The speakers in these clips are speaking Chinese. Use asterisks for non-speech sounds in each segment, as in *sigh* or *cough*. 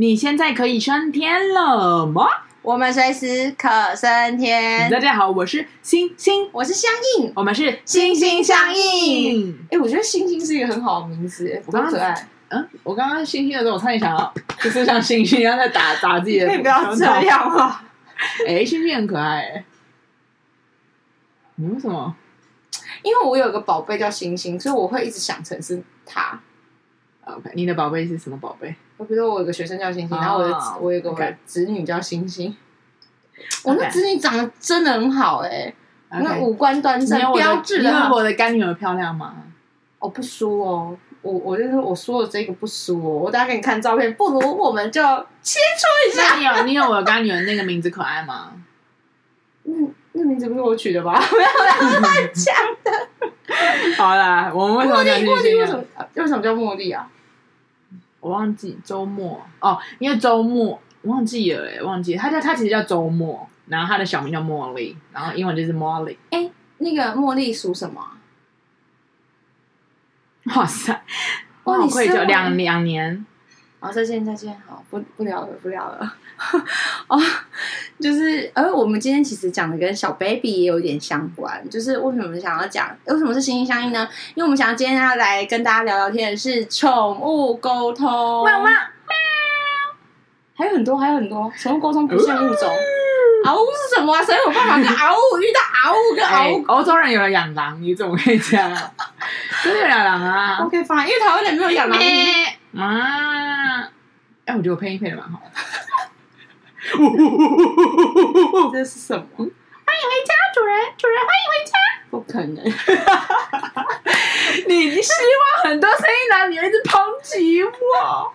你现在可以升天了吗？我们随时可升天。大家好，我是星星，我是相应，我们是心心相印。哎、欸，我觉得星星是一个很好的名字，我刚刚可爱。嗯，我刚刚星星的时候，我差点想要，*laughs* 就是像星星一样在打打自己的。*laughs* 可以不要这样吗？哎、欸，星星很可爱。你为什么？因为我有个宝贝叫星星，所以我会一直想成是他。OK，你的宝贝是什么宝贝？我比如说，我有个学生叫星星，oh, 然后我的我有个侄女叫星星。我那侄女长得真的很好哎、欸，那.五官端正，标致的。因为我的干女儿漂亮吗？我、oh, 不输哦，我我就是我说的这个不输哦，我等下给你看照片。不如我们就切磋一下。你有你有我干女儿那个名字可爱吗？那，那名字不是我取的吧？*laughs* 不要乱讲的。好啦，我们为什么叫？茉莉为什么为什么叫茉莉啊？我忘记周末哦，因为周末忘记了哎，忘记了他叫他其实叫周末，然后他的小名叫茉莉，然后英文就是 Molly。哎，那个茉莉属什么？哇塞，我好愧疚，两两年。好，再见再见，好，不不聊了不聊了。*laughs* 哦，就是，而我们今天其实讲的跟小 baby 也有点相关，就是为什么想要讲，为什么是心心相印呢？因为我们想要今天要来跟大家聊聊天的是宠物沟通。汪汪喵，还有很多，还有很多，宠物沟通不限物种。嗷呜是什么啊？谁有办法跟嗷呜遇到嗷呜跟嗷呜？欧洲人有人养狼，你怎么可以这样？真的有养狼啊？*laughs* OK fine，因为台湾人没有养狼。啊！哎，我觉得我配音配的蛮好的。这是什么？欢迎回家，主人！主人，欢迎回家！不可能！你希望很多声音来，你一直抨击我。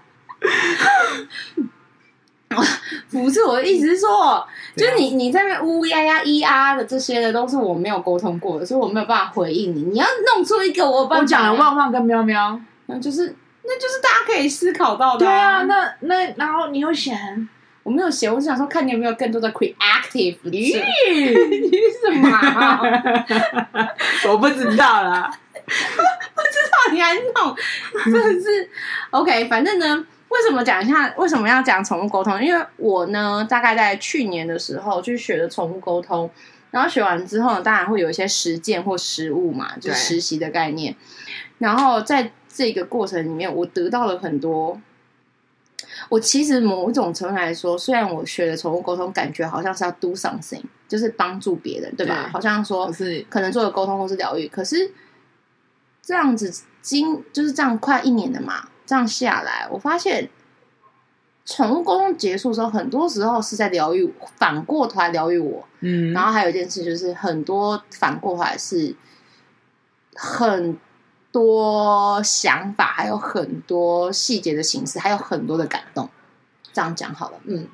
不是我的意思是说，就是你你在那呜呜呀呀咿啊的这些的，都是我没有沟通过的，所以我没有办法回应你。你要弄出一个我我讲了旺旺跟喵喵，那就是那就是大家可以思考到的。对啊，那那然后你有写？我没有写，我是想说看你有没有更多的 creative。你是什么？*laughs* 我不知道啦，不知道你还弄，真的是 OK。反正呢。为什么讲一下？为什么要讲宠物沟通？因为我呢，大概在去年的时候去学了宠物沟通，然后学完之后呢，当然会有一些实践或实务嘛，就是实习的概念。然后在这个过程里面，我得到了很多。我其实某一种程度来说，虽然我学的宠物沟通，感觉好像是要 do something，就是帮助别人，对吧？对，好像说是可能做的沟通或是疗愈，可是这样子经就是这样快一年的嘛。这样下来，我发现宠物沟通结束的时候，很多时候是在疗愈，反过头来疗愈我。嗯，然后还有一件事，就是很多反过头来是很多想法，还有很多细节的形式，还有很多的感动。这样讲好了，嗯。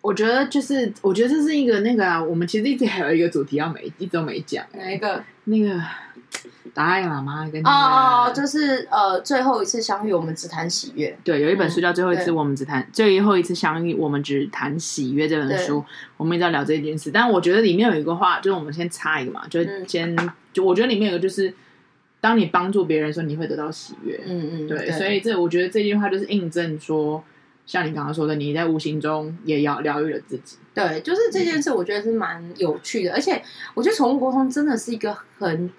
我觉得就是，我觉得这是一个那个啊，我们其实一直还有一个主题要没一直都没讲，哪一个？那个达赖喇嘛跟哦哦，就是呃，最后一次相遇，我们只谈喜悦。对，有一本书叫《最后一次我们只谈、嗯、最后一次相遇，我们只谈喜悦》这本书，我们一直在聊这件事。但我觉得里面有一个话，就是我们先插一个嘛，就是先、嗯、就我觉得里面有一个就是，当你帮助别人的时候，你会得到喜悦。嗯嗯，对，对所以这我觉得这句话就是印证说。像你刚刚说的，你在无形中也要疗愈了自己。对，就是这件事，我觉得是蛮有趣的，嗯、而且我觉得宠物沟通真的是一个很，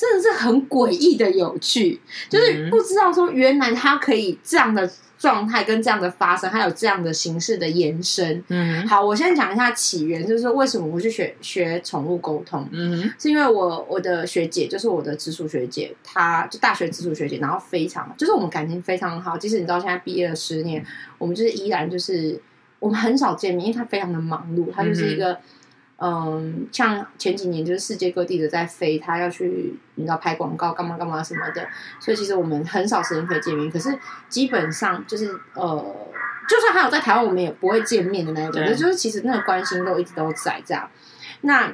真的是很诡异的有趣，就是不知道说原来它可以这样的。状态跟这样的发生，还有这样的形式的延伸。嗯，好，我先讲一下起源，就是为什么我去学学宠物沟通。嗯，是因为我我的学姐，就是我的直属学姐，她就大学直属学姐，然后非常就是我们感情非常好。即使你知道现在毕业了十年，我们就是依然就是我们很少见面，因为她非常的忙碌，她就是一个。嗯，像前几年就是世界各地的在飞，他要去你知道拍广告干嘛干嘛什么的，所以其实我们很少时间可以见面。可是基本上就是呃，就算还有在台湾，我们也不会见面的那一种。就是其实那个关心都一直都在这样。那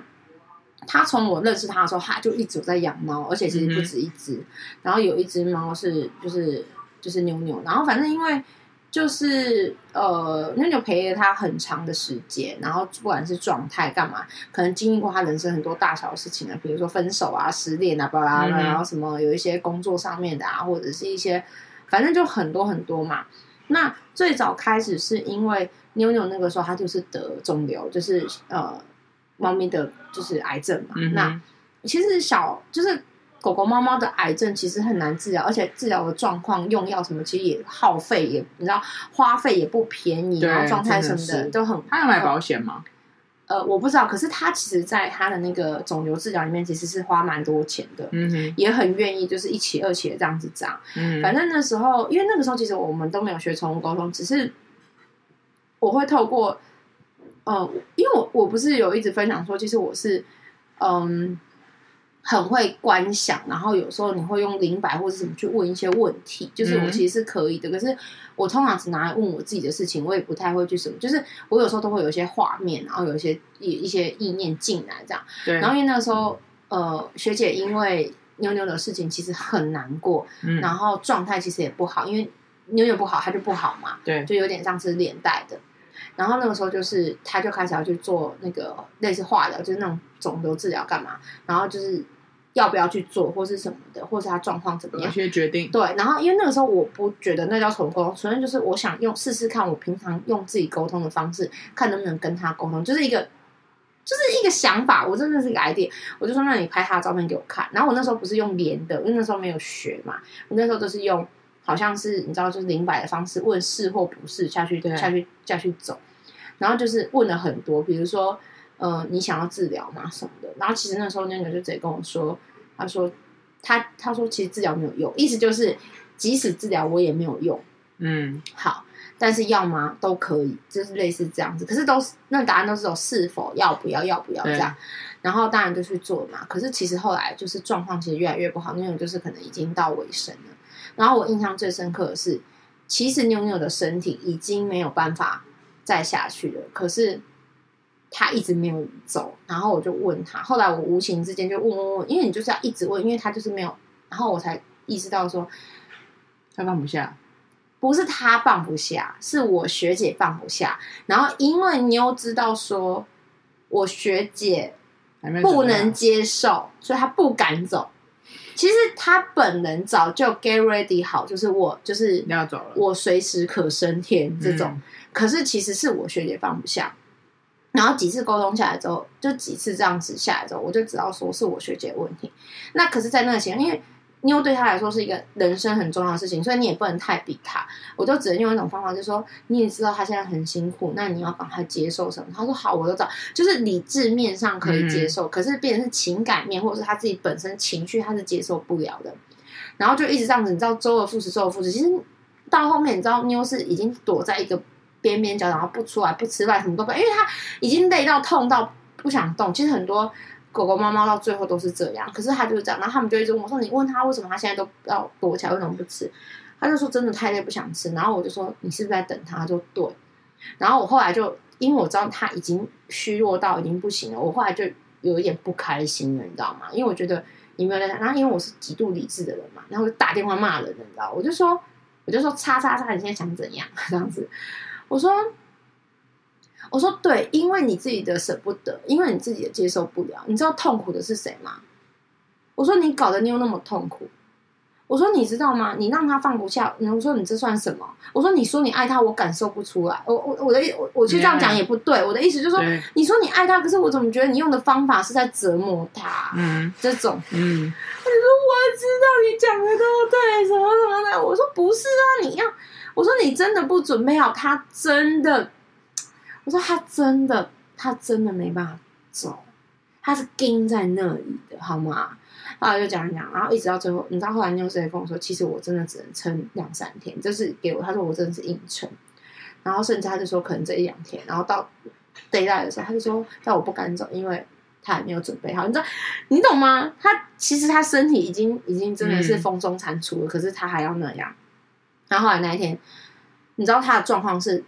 他从我认识他的时候，他就一直有在养猫，而且其实不止一只。嗯、然后有一只猫是就是就是妞妞，然后反正因为。就是呃，那就陪了他很长的时间，然后不管是状态干嘛，可能经历过他人生很多大小的事情啊，比如说分手啊、失恋啊，巴拉巴拉，然后什么有一些工作上面的啊，或者是一些，反正就很多很多嘛。那最早开始是因为妞妞那个时候她就是得肿瘤，就是呃猫咪的就是癌症嘛。嗯、那其实小就是狗狗、猫猫的癌症其实很难治疗，而且治疗的状况、用药什么，其实也耗费，也你知道花费也不便宜，然后状态什么的，的都很。他有买保险吗？呃，我不知道。可是他其实在他的那个肿瘤治疗里面，其实是花蛮多钱的，嗯哼，也很愿意就是一起二起的这样子涨。嗯，反正那时候，因为那个时候其实我们都没有学宠物沟通，只是我会透过，呃，因为我我不是有一直分享说，其实我是嗯。很会观想，然后有时候你会用灵摆或者什么去问一些问题，就是我其实是可以的。嗯、可是我通常只拿来问我自己的事情，我也不太会去什么。就是我有时候都会有一些画面，然后有一些一一些意念进来这样。对。然后因为那个时候，呃，学姐因为妞妞的事情其实很难过，嗯、然后状态其实也不好，因为妞妞不好，她就不好嘛。对。就有点像是连带的。然后那个时候就是，她就开始要去做那个类似化疗，就是那种肿瘤治疗干嘛，然后就是。要不要去做，或是什么的，或是他状况怎么样？有些决定。对，然后因为那个时候我不觉得那叫宠物沟通，纯粹就是我想用试试看，我平常用自己沟通的方式，看能不能跟他沟通，就是一个，就是一个想法。我真的是一个 idea，我就说，那你拍他的照片给我看。然后我那时候不是用连的，因为那时候没有学嘛，我那时候都是用好像是你知道，就是零摆的方式问是或不是下去下去下去走，然后就是问了很多，比如说。呃，你想要治疗吗？什么的？然后其实那时候妞妞就直接跟我说，他说他他说其实治疗没有用，意思就是即使治疗我也没有用。嗯，好，但是要吗？都可以，就是类似这样子。可是都是那答案都是有是否要不要要不要这样。然后当然就去做嘛。可是其实后来就是状况其实越来越不好，妞妞就是可能已经到尾声了。然后我印象最深刻的是，其实妞妞的身体已经没有办法再下去了，可是。他一直没有走，然后我就问他。后来我无形之间就问问问，因为你就是要一直问，因为他就是没有。然后我才意识到说，他放不下，不是他放不下，是我学姐放不下。然后因为你又知道说，我学姐不能接受，所以他不敢走。其实他本人早就 get ready 好，就是我就是要走了，我随时可升天这种。嗯、可是其实是我学姐放不下。然后几次沟通下来之后，就几次这样子下来之后，我就知道说是我学姐的问题。那可是，在那个前，因为妞对他来说是一个人生很重要的事情，所以你也不能太逼他。我就只能用一种方法，就是说你也知道他现在很辛苦，那你要帮他接受什么？他说好，我都知道，就是理智面上可以接受，嗯、可是变成是情感面或者是他自己本身情绪，他是接受不了的。然后就一直这样子，你知道周而复始，周而复始。其实到后面，你知道妞是已经躲在一个。边边角，然后不出来，不吃饭，什么都不，因为他已经累到痛到不想动。其实很多狗狗、猫猫到最后都是这样，可是他就是这样。然后他们就一直问我说：“你问他为什么他现在都要躲起来，为什么不吃？”他就说：“真的太累，不想吃。”然后我就说：“你是不是在等他？”他就对。然后我后来就因为我知道他已经虚弱到已经不行了，我后来就有一点不开心了，你知道吗？因为我觉得你没有在，然后因为我是极度理智的人嘛，然后就打电话骂人，你知道？我就说，我就说，叉叉叉，你现在想怎样？*laughs* 这样子。我说，我说对，因为你自己的舍不得，因为你自己也接受不了。你知道痛苦的是谁吗？我说你搞得你又那么痛苦。我说你知道吗？你让他放不下。我说你这算什么？我说你说你爱他，我感受不出来。我我我的我我就这样讲也不对。我的意思就是说，你说你爱他，可是我怎么觉得你用的方法是在折磨他？嗯，这种嗯，他说我知道你讲的都对，什么什么的。我说不是啊，你要。我说你真的不准备好，他真的，我说他真的，他真的没办法走，他是钉在那里的，好吗？后来就讲一讲，然后一直到最后，你知道后来妞师也跟我说，其实我真的只能撑两三天，就是给我，他说我真的是硬撑，然后甚至他就说可能这一两天，然后到 deadline 的时候，他就说但我不敢走，因为他还没有准备好，你知道，你懂吗？他其实他身体已经已经真的是风中残烛了，嗯、可是他还要那样。然后后来那一天，你知道他的状况是，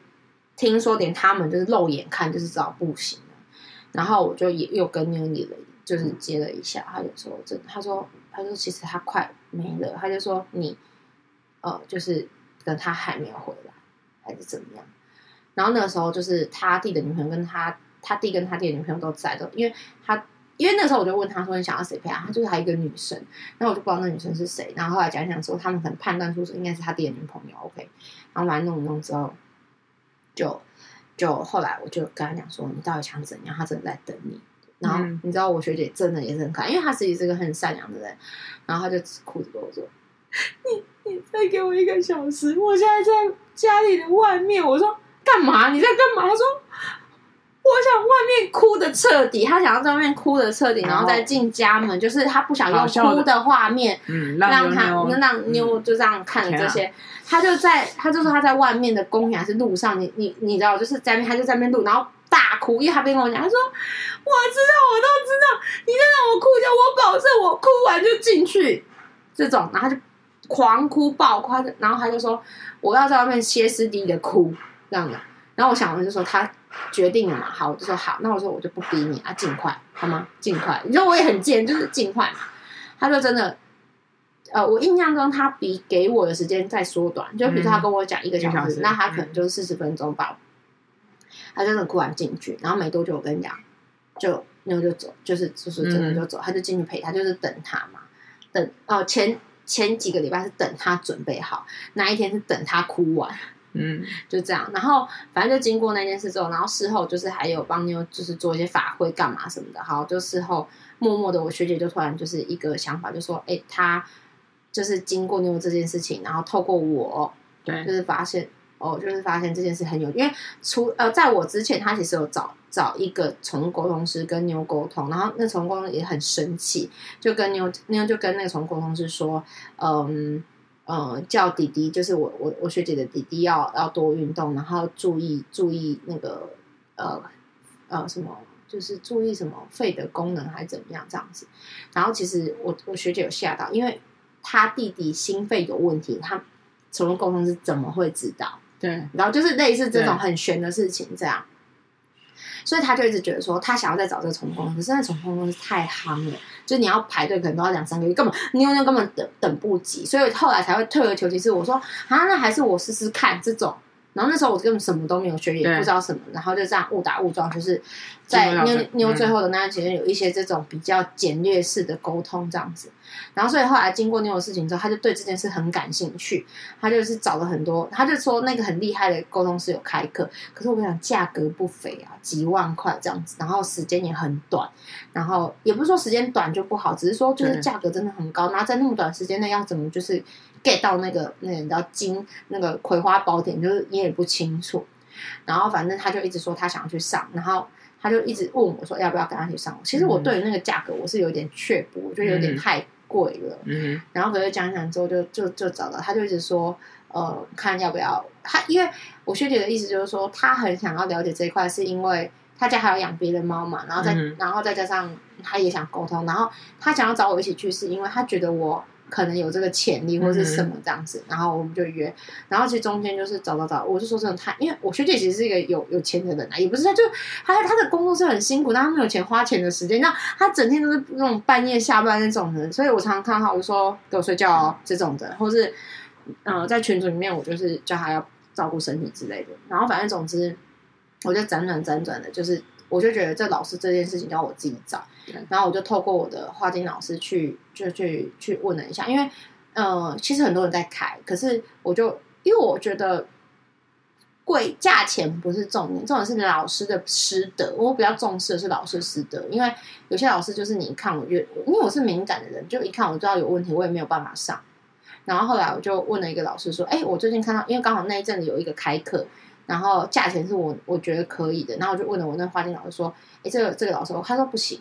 听说连他们就是肉眼看就是知道不行了。然后我就也又跟妞你了，就是接了一下，他就说真，他说他说其实他快没了，他就说你，呃，就是跟他还没有回来，还是怎么样？然后那个时候就是他弟的女朋友跟他他弟跟他弟的女朋友都在的，因为他因为那时候我就问他说你想要谁陪他？他就是还有一个女生，然后我就不知道那女生是谁。然后后来讲讲说，他们可能判断出是应该是他弟的女朋友。OK，然后完弄弄之后，就就后来我就跟他讲说，你到底想怎样？他真的在等你。然后你知道我学姐真的也是很可爱，因为她自己是个很善良的人。然后她就哭着跟我说：“你你再给我一个小时，我现在在家里的外面。”我说：“干嘛？你在干嘛？”他说。我想外面哭的彻底，他想要在外面哭的彻底，然后再进家门，就是他不想用哭的画面，嗯，让他让妞就这样看着这些，他就在他就说他在外面的公园还是路上，你你你知道，就是在那边他就在那边录，然后大哭，因为他边跟我讲，他说我知道，我都知道，你再让我哭一下，我保证我哭完就进去，这种，然后他就狂哭爆哭，然后他就说我要在外面歇斯底里的哭这样的，然后我想我就说他。决定了嘛？好，我就说好。那我说我就不逼你啊，尽快好吗？尽快。你说我也很贱，就是尽快嘛。他就真的，呃，我印象中他比给我的时间再缩短。就比如说他跟我讲一个小时，嗯、小时那他可能就是四十分钟吧。嗯、他真的哭完进去，然后没多久我跟你讲，就那个就走，就是就是真的就走。嗯、他就进去陪他，就是等他嘛。等哦、呃，前前几个礼拜是等他准备好，那一天是等他哭完。嗯，就这样，然后反正就经过那件事之后，然后事后就是还有帮妞就是做一些法会干嘛什么的，好，就事后默默的，我学姐就突然就是一个想法，就说，哎，她就是经过妞这件事情，然后透过我，对，就是发现哦，就是发现这件事很有，因为除呃，在我之前，她其实有找找一个宠物沟通师跟妞沟通，然后那宠物沟通也很生气，就跟妞妞就跟那个宠物沟通师说，嗯。呃，叫弟弟，就是我我我学姐的弟弟要要多运动，然后注意注意那个呃呃什么，就是注意什么肺的功能还是怎么样这样子。然后其实我我学姐有吓到，因为他弟弟心肺有问题，他宠物沟通是怎么会知道？对，然后就是类似这种很玄的事情这样。所以他就一直觉得说，他想要再找这个宠物沟通，可是那宠物沟通是太夯了，就是你要排队，可能都要两三个月，根本妞妞根本等等不及，所以后来才会退而求其次。我说啊，那还是我试试看这种。然后那时候我根本什么都没有学，也不知道什么，然后就这样误打误撞，就是在妞妞最后的那段时间有一些这种比较简略式的沟通这样子。然后所以后来经过妞的事情之后，他就对这件事很感兴趣，他就是找了很多，他就说那个很厉害的沟通师有开课，可是我跟你讲价格不菲啊，几万块这样子，然后时间也很短，然后也不是说时间短就不好，只是说就是价格真的很高，然后在那么短时间内要怎么就是。Get 到那个那个你知道金那个葵花宝典，就是你也不清楚，然后反正他就一直说他想要去上，然后他就一直问我说要不要跟他去上。其实我对于那个价格我是有点却步，我觉得有点太贵了。嗯，然后可是讲讲之后就就就找到他，就一直说呃看要不要他，因为我学姐的意思就是说他很想要了解这一块，是因为他家还有养别的猫嘛，然后再、嗯、然后再加上他也想沟通，然后他想要找我一起去，是因为他觉得我。可能有这个潜力或是什么这样子，嗯、然后我们就约，然后其实中间就是找找找，我是说真的太，因为我学姐其实是一个有有钱的人啊，也不是他就他他的工作是很辛苦，但她没有钱花钱的时间，那她整天都是那种半夜下班那种人，所以我常常看到他，我就说给我睡觉哦这种的，或是嗯、呃、在群组里面我就是叫她要照顾身体之类的，然后反正总之我就辗转辗转的，就是。我就觉得这老师这件事情要我自己找，然后我就透过我的花金老师去就去去问了一下，因为呃其实很多人在开，可是我就因为我觉得贵价钱不是重点，重点是老师的师德，我比较重视的是老师师德，因为有些老师就是你一看我就因为我是敏感的人，就一看我就知道有问题，我也没有办法上。然后后来我就问了一个老师说：“哎，我最近看到，因为刚好那一阵子有一个开课。”然后价钱是我我觉得可以的，然后我就问了我那花店老师说：“哎，这个这个老师，他说不行。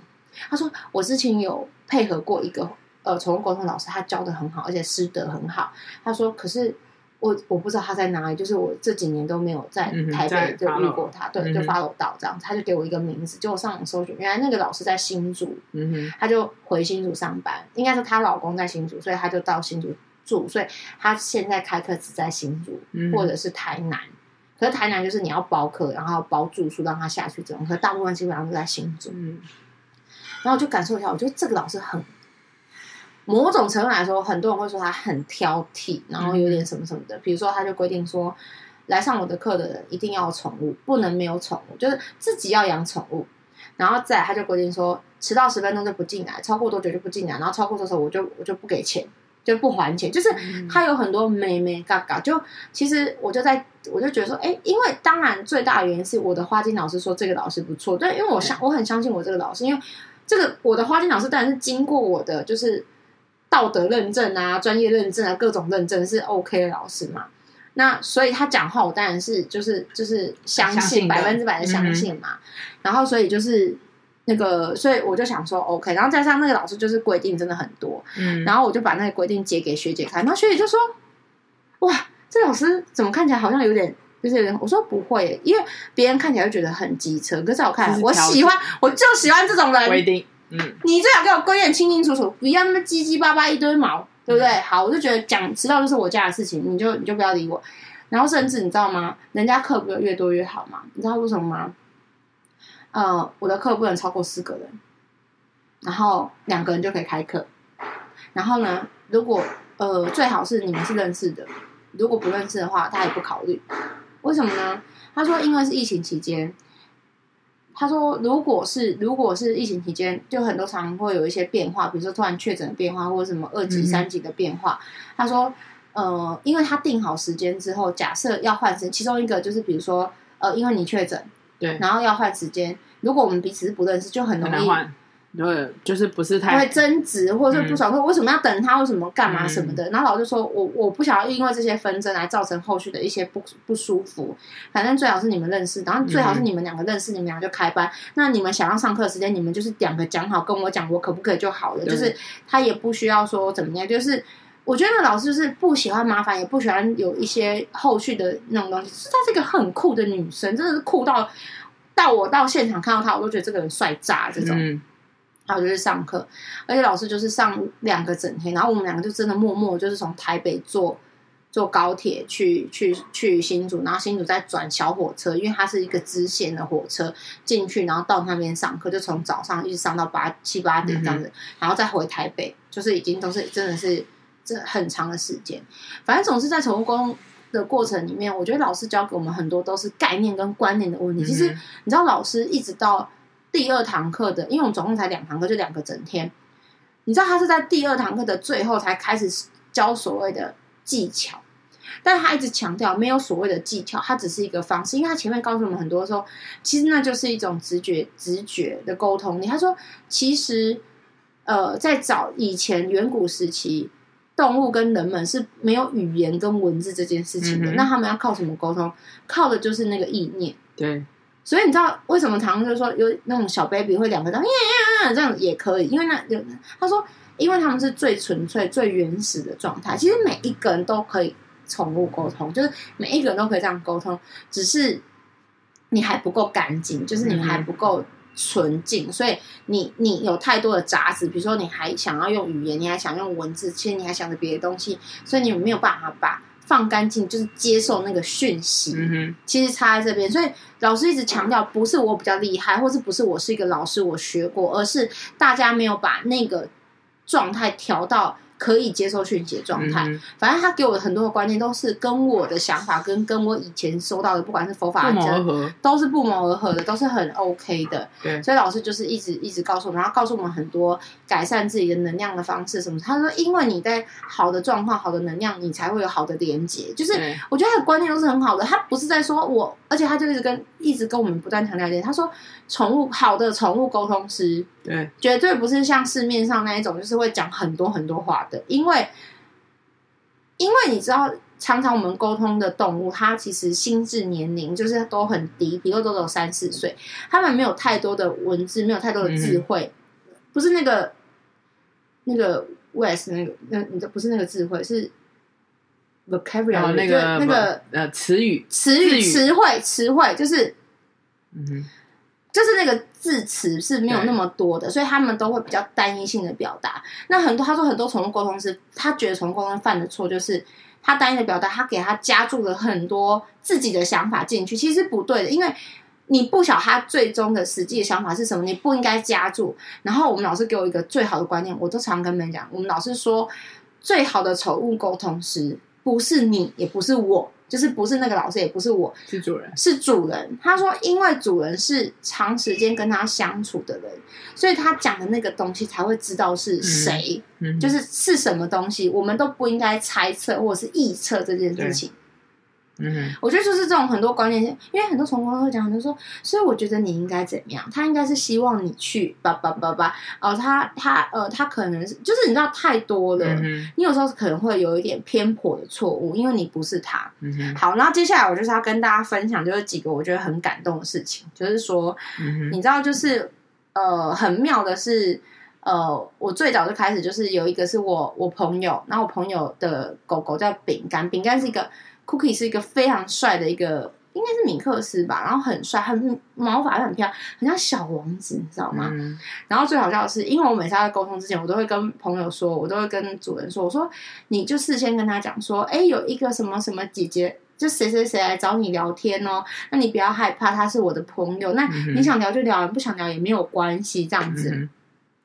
他说我之前有配合过一个呃宠物沟通老师，他教的很好，而且师德很好。他说，可是我我不知道他在哪里，就是我这几年都没有在台北就遇过他，对，就 follow 到这样，他就给我一个名字，就我上网搜寻，原来那个老师在新竹，嗯哼，他就回新竹上班，应该是她老公在新竹，所以他就到新竹住，所以他现在开课只在新竹或者是台南。”可是台南就是你要包课，然后包住宿让他下去这种，可是大部分基本上都在新竹。嗯，然后我就感受一下，我觉得这个老师很，某种程度来说，很多人会说他很挑剔，然后有点什么什么的。嗯、比如说，他就规定说，来上我的课的人一定要有宠物，不能没有宠物，就是自己要养宠物。然后再他就规定说，迟到十分钟就不进来，超过多久就不进来，然后超过多少我就我就不给钱，就不还钱。就是他有很多眉眉角角，就其实我就在我就觉得说，哎，因为当然最大的原因是我的花金老师说这个老师不错，对，因为我相我很相信我这个老师，因为这个我的花金老师当然是经过我的就是道德认证啊、专业认证啊、各种认证是 OK 的老师嘛。那所以他讲话，我当然是就是就是相信百分之百的相信嘛。嗯、然后所以就是那个，所以我就想说 OK。然后加上那个老师就是规定真的很多，嗯。然后我就把那个规定截给学姐看，然后学姐就说：“哇，这老师怎么看起来好像有点就是有点……”我说：“不会，因为别人看起来就觉得很机车，可是在我看，我喜欢，我就喜欢这种人。规定，嗯，你最好给我规定清清楚楚，不要那么叽叽巴巴一堆毛。”对不对？好，我就觉得讲迟到就是我家的事情，你就你就不要理我。然后甚至你知道吗？人家课不是越多越好吗？你知道为什么吗？呃，我的课不能超过四个人，然后两个人就可以开课。然后呢，如果呃最好是你们是认识的，如果不认识的话，他也不考虑。为什么呢？他说因为是疫情期间。他说：“如果是如果是疫情期间，就很多常会有一些变化，比如说突然确诊的变化，或者什么二级、三级的变化。嗯”他说：“呃，因为他定好时间之后，假设要换时间，其中一个就是比如说，呃，因为你确诊，对，然后要换时间，如果我们彼此是不认识，就很容易。”对，就是不是太会争执，或者是不爽，说为什么要等他，为什么干嘛什么的。嗯、然后老师说，我我不想要因为这些纷争来造成后续的一些不不舒服。反正最好是你们认识，然后最好是你们两个认识，嗯、你们俩就开班。那你们想要上课时间，你们就是两个讲好，跟我讲我可不可以就好了。就是他也不需要说怎么样。就是我觉得老师是不喜欢麻烦，也不喜欢有一些后续的那种东西。是她是一个很酷的女生，真的是酷到到我到现场看到他，我都觉得这个人帅炸这种。嗯然后就是上课，而且老师就是上两个整天，然后我们两个就真的默默就是从台北坐坐高铁去去去新竹，然后新竹再转小火车，因为它是一个支线的火车进去，然后到那边上课，就从早上一直上到八七八点这样子，嗯、然后再回台北，就是已经都是真的是这很长的时间。反正总是在宠物沟通的过程里面，我觉得老师教给我们很多都是概念跟观念的问题。其实你知道，老师一直到。第二堂课的，因为我们总共才两堂课，就两个整天。你知道他是在第二堂课的最后才开始教所谓的技巧，但是他一直强调没有所谓的技巧，它只是一个方式。因为他前面告诉我们很多时候，其实那就是一种直觉、直觉的沟通。你他说，其实呃，在早以前远古时期，动物跟人们是没有语言跟文字这件事情的，嗯、那他们要靠什么沟通？靠的就是那个意念。对。所以你知道为什么常常就是说有那种小 baby 会两个这样也可以，因为那有他说，因为他们是最纯粹、最原始的状态。其实每一个人都可以宠物沟通，就是每一个人都可以这样沟通，只是你还不够干净，就是你还不够纯净，所以你你有太多的杂质，比如说你还想要用语言，你还想用文字，其实你还想着别的东西，所以你没有办法把。放干净就是接受那个讯息，嗯、哼其实差在这边，所以老师一直强调，不是我比较厉害，或是不是我是一个老师，我学过，而是大家没有把那个状态调到。可以接受讯息的状态，嗯、反正他给我的很多的观念都是跟我的想法跟跟我以前收到的，不管是佛法的，都是不谋而合的，都是很 OK 的。对，所以老师就是一直一直告诉我们，然后告诉我们很多改善自己的能量的方式什么。他说，因为你在好的状况、好的能量，你才会有好的连接。就是我觉得他的观念都是很好的，他不是在说我，而且他就一直跟一直跟我们不断强调一点，他说。宠物好的宠物沟通师，对，绝对不是像市面上那一种，就是会讲很多很多话的。因为，因为你知道，常常我们沟通的动物，它其实心智年龄就是都很低，比如都有三四岁，他们没有太多的文字，没有太多的智慧，嗯、不是那个那个 West 那个那你这不是那个智慧，是 vocabulary 那个那个呃词语词语词汇词汇就是嗯。就是那个字词是没有那么多的，所以他们都会比较单一性的表达。那很多他说很多宠物沟通师，他觉得宠物沟通犯的错就是他单一的表达，他给他加注了很多自己的想法进去，其实不对的，因为你不晓他最终的实际的想法是什么，你不应该加注。然后我们老师给我一个最好的观念，我都常跟别人讲，我们老师说最好的宠物沟通师不是你，也不是我，就是不是那个老师，也不是我，是主人，是主人。他说，因为主人是长时间跟他相处的人，所以他讲的那个东西才会知道是谁，嗯，就是是什么东西，我们都不应该猜测或者是臆测这件事情。嗯，我觉得就是这种很多观念，因为很多宠物会讲，很多说，所以我觉得你应该怎么样？他应该是希望你去叭叭叭叭哦，他他呃，他可能是就是你知道太多了，嗯、你有时候可能会有一点偏颇的错误，因为你不是他。嗯、好，然后接下来我就是要跟大家分享，就是几个我觉得很感动的事情，就是说，嗯、你知道，就是呃，很妙的是，呃，我最早就开始就是有一个是我我朋友，然后我朋友的狗狗叫饼干，饼干是一个。Cookie 是一个非常帅的一个，应该是米克斯吧，然后很帅，很毛发很漂亮，很像小王子，你知道吗？嗯、然后最好笑的是，因为我每次在沟通之前，我都会跟朋友说，我都会跟主人说，我说你就事先跟他讲说，哎，有一个什么什么姐姐，就谁谁谁来找你聊天哦，那你不要害怕，他是我的朋友，那你想聊就聊，不想聊也没有关系，这样子。嗯、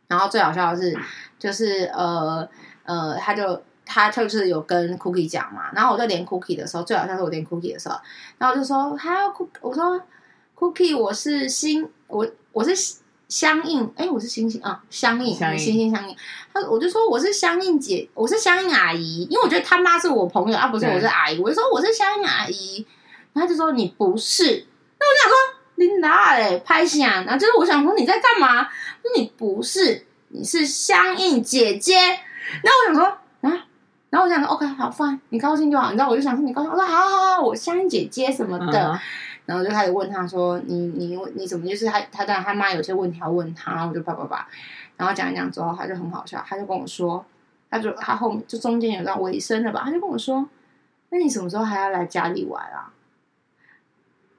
然后最好笑的是，就是呃呃，他就。他就是有跟 Cookie 讲嘛，然后我就连 Cookie 的时候，最好像是我连 Cookie 的时候，然后我就说他要 Cookie，我说 Cookie，我是星，我我是相应，哎，我是星星啊，相应，星星相应。他我就说我是相应姐，我是相应阿姨，因为我觉得他妈是我朋友啊，不是我是阿姨，我就说我是相应阿姨，然后他就说你不是，那我就想说你哪嘞拍响，然后就是我想说你在干嘛？说你不是，你是相应姐姐，然后我想说啊。然后我想说，OK，好，fine，你高兴就好。你知道，我就想说你高兴，我说好好好，我相信姐姐什么的。Uh. 然后就开始问他说，你你你怎么？就是他他当然他妈有些问题要问他，然后我就叭叭叭。然后讲一讲之后，他就很好笑，他就跟我说，他就他后面就中间有段尾声了吧，他就跟我说，那你什么时候还要来家里玩啊？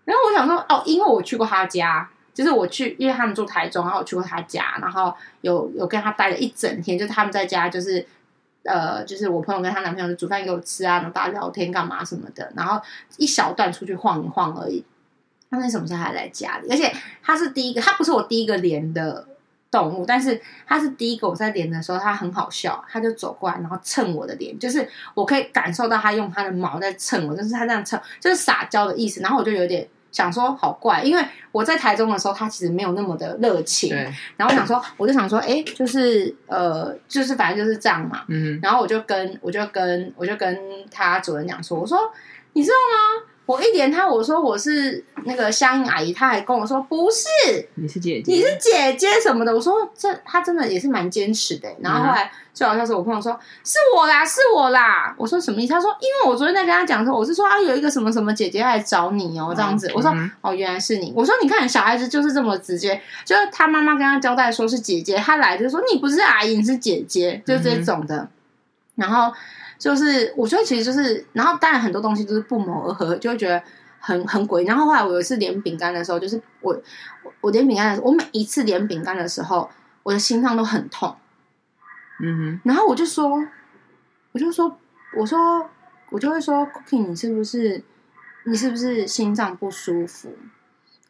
然后我想说，哦，因为我去过他家，就是我去，因为他们住台中，然后我去过他家，然后有有跟他待了一整天，就是他们在家就是。呃，就是我朋友跟她男朋友就煮饭给我吃啊，然后大家聊天干嘛什么的，然后一小段出去晃一晃而已。他那什么时候还来家里？而且他是第一个，他不是我第一个连的动物，但是他是第一个我在连的时候，他很好笑，他就走过来，然后蹭我的脸，就是我可以感受到他用他的毛在蹭我，就是他这样蹭，就是撒娇的意思。然后我就有点。想说好怪，因为我在台中的时候，他其实没有那么的热情。然后我想说，我就想说，哎，就是呃，就是反正就是这样嘛。嗯。然后我就跟我就跟我就跟他主人讲说，我说你知道吗？我一连他，我说我是那个相应阿姨，他还跟我说不是，你是姐姐，你是姐姐什么的。我说这他真的也是蛮坚持的。然后后来最好笑是我朋友说是我啦，是我啦。我说什么意思？他说因为我昨天在跟他讲的时候，我是说啊有一个什么什么姐姐来找你哦，这样子。我说哦原来是你。我说你看小孩子就是这么直接，就是他妈妈跟他交代说是姐姐，他来就说你不是阿姨，你是姐姐，就这种的。然后。就是我觉得其实就是，然后当然很多东西都是不谋而合，就会觉得很很诡异。然后后来我有一次连饼干的时候，就是我我连饼干的时候，我每一次连饼干的时候，我的心脏都很痛。嗯哼。然后我就说，我就说，我说我就会说，Cookie，你是不是你是不是心脏不舒服？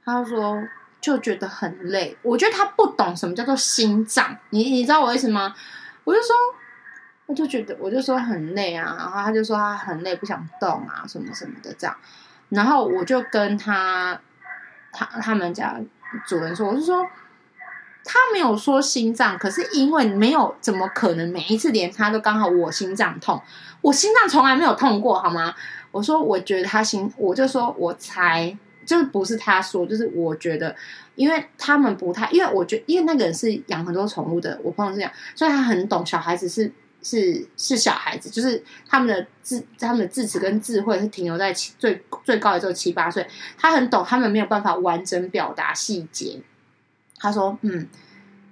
他就说就觉得很累。我觉得他不懂什么叫做心脏，你你知道我意思吗？我就说。我就觉得，我就说很累啊，然后他就说他很累，不想动啊，什么什么的这样。然后我就跟他他他们家主人说，我就说他没有说心脏，可是因为没有怎么可能每一次连他都刚好我心脏痛，我心脏从来没有痛过，好吗？我说我觉得他心，我就说我猜就是不是他说，就是我觉得，因为他们不太，因为我觉得因为那个人是养很多宠物的，我朋友是这样，所以他很懂小孩子是。是是小孩子，就是他们的智，他们的智齿跟智慧是停留在七最最高也就七八岁。他很懂，他们没有办法完整表达细节。他说：“嗯，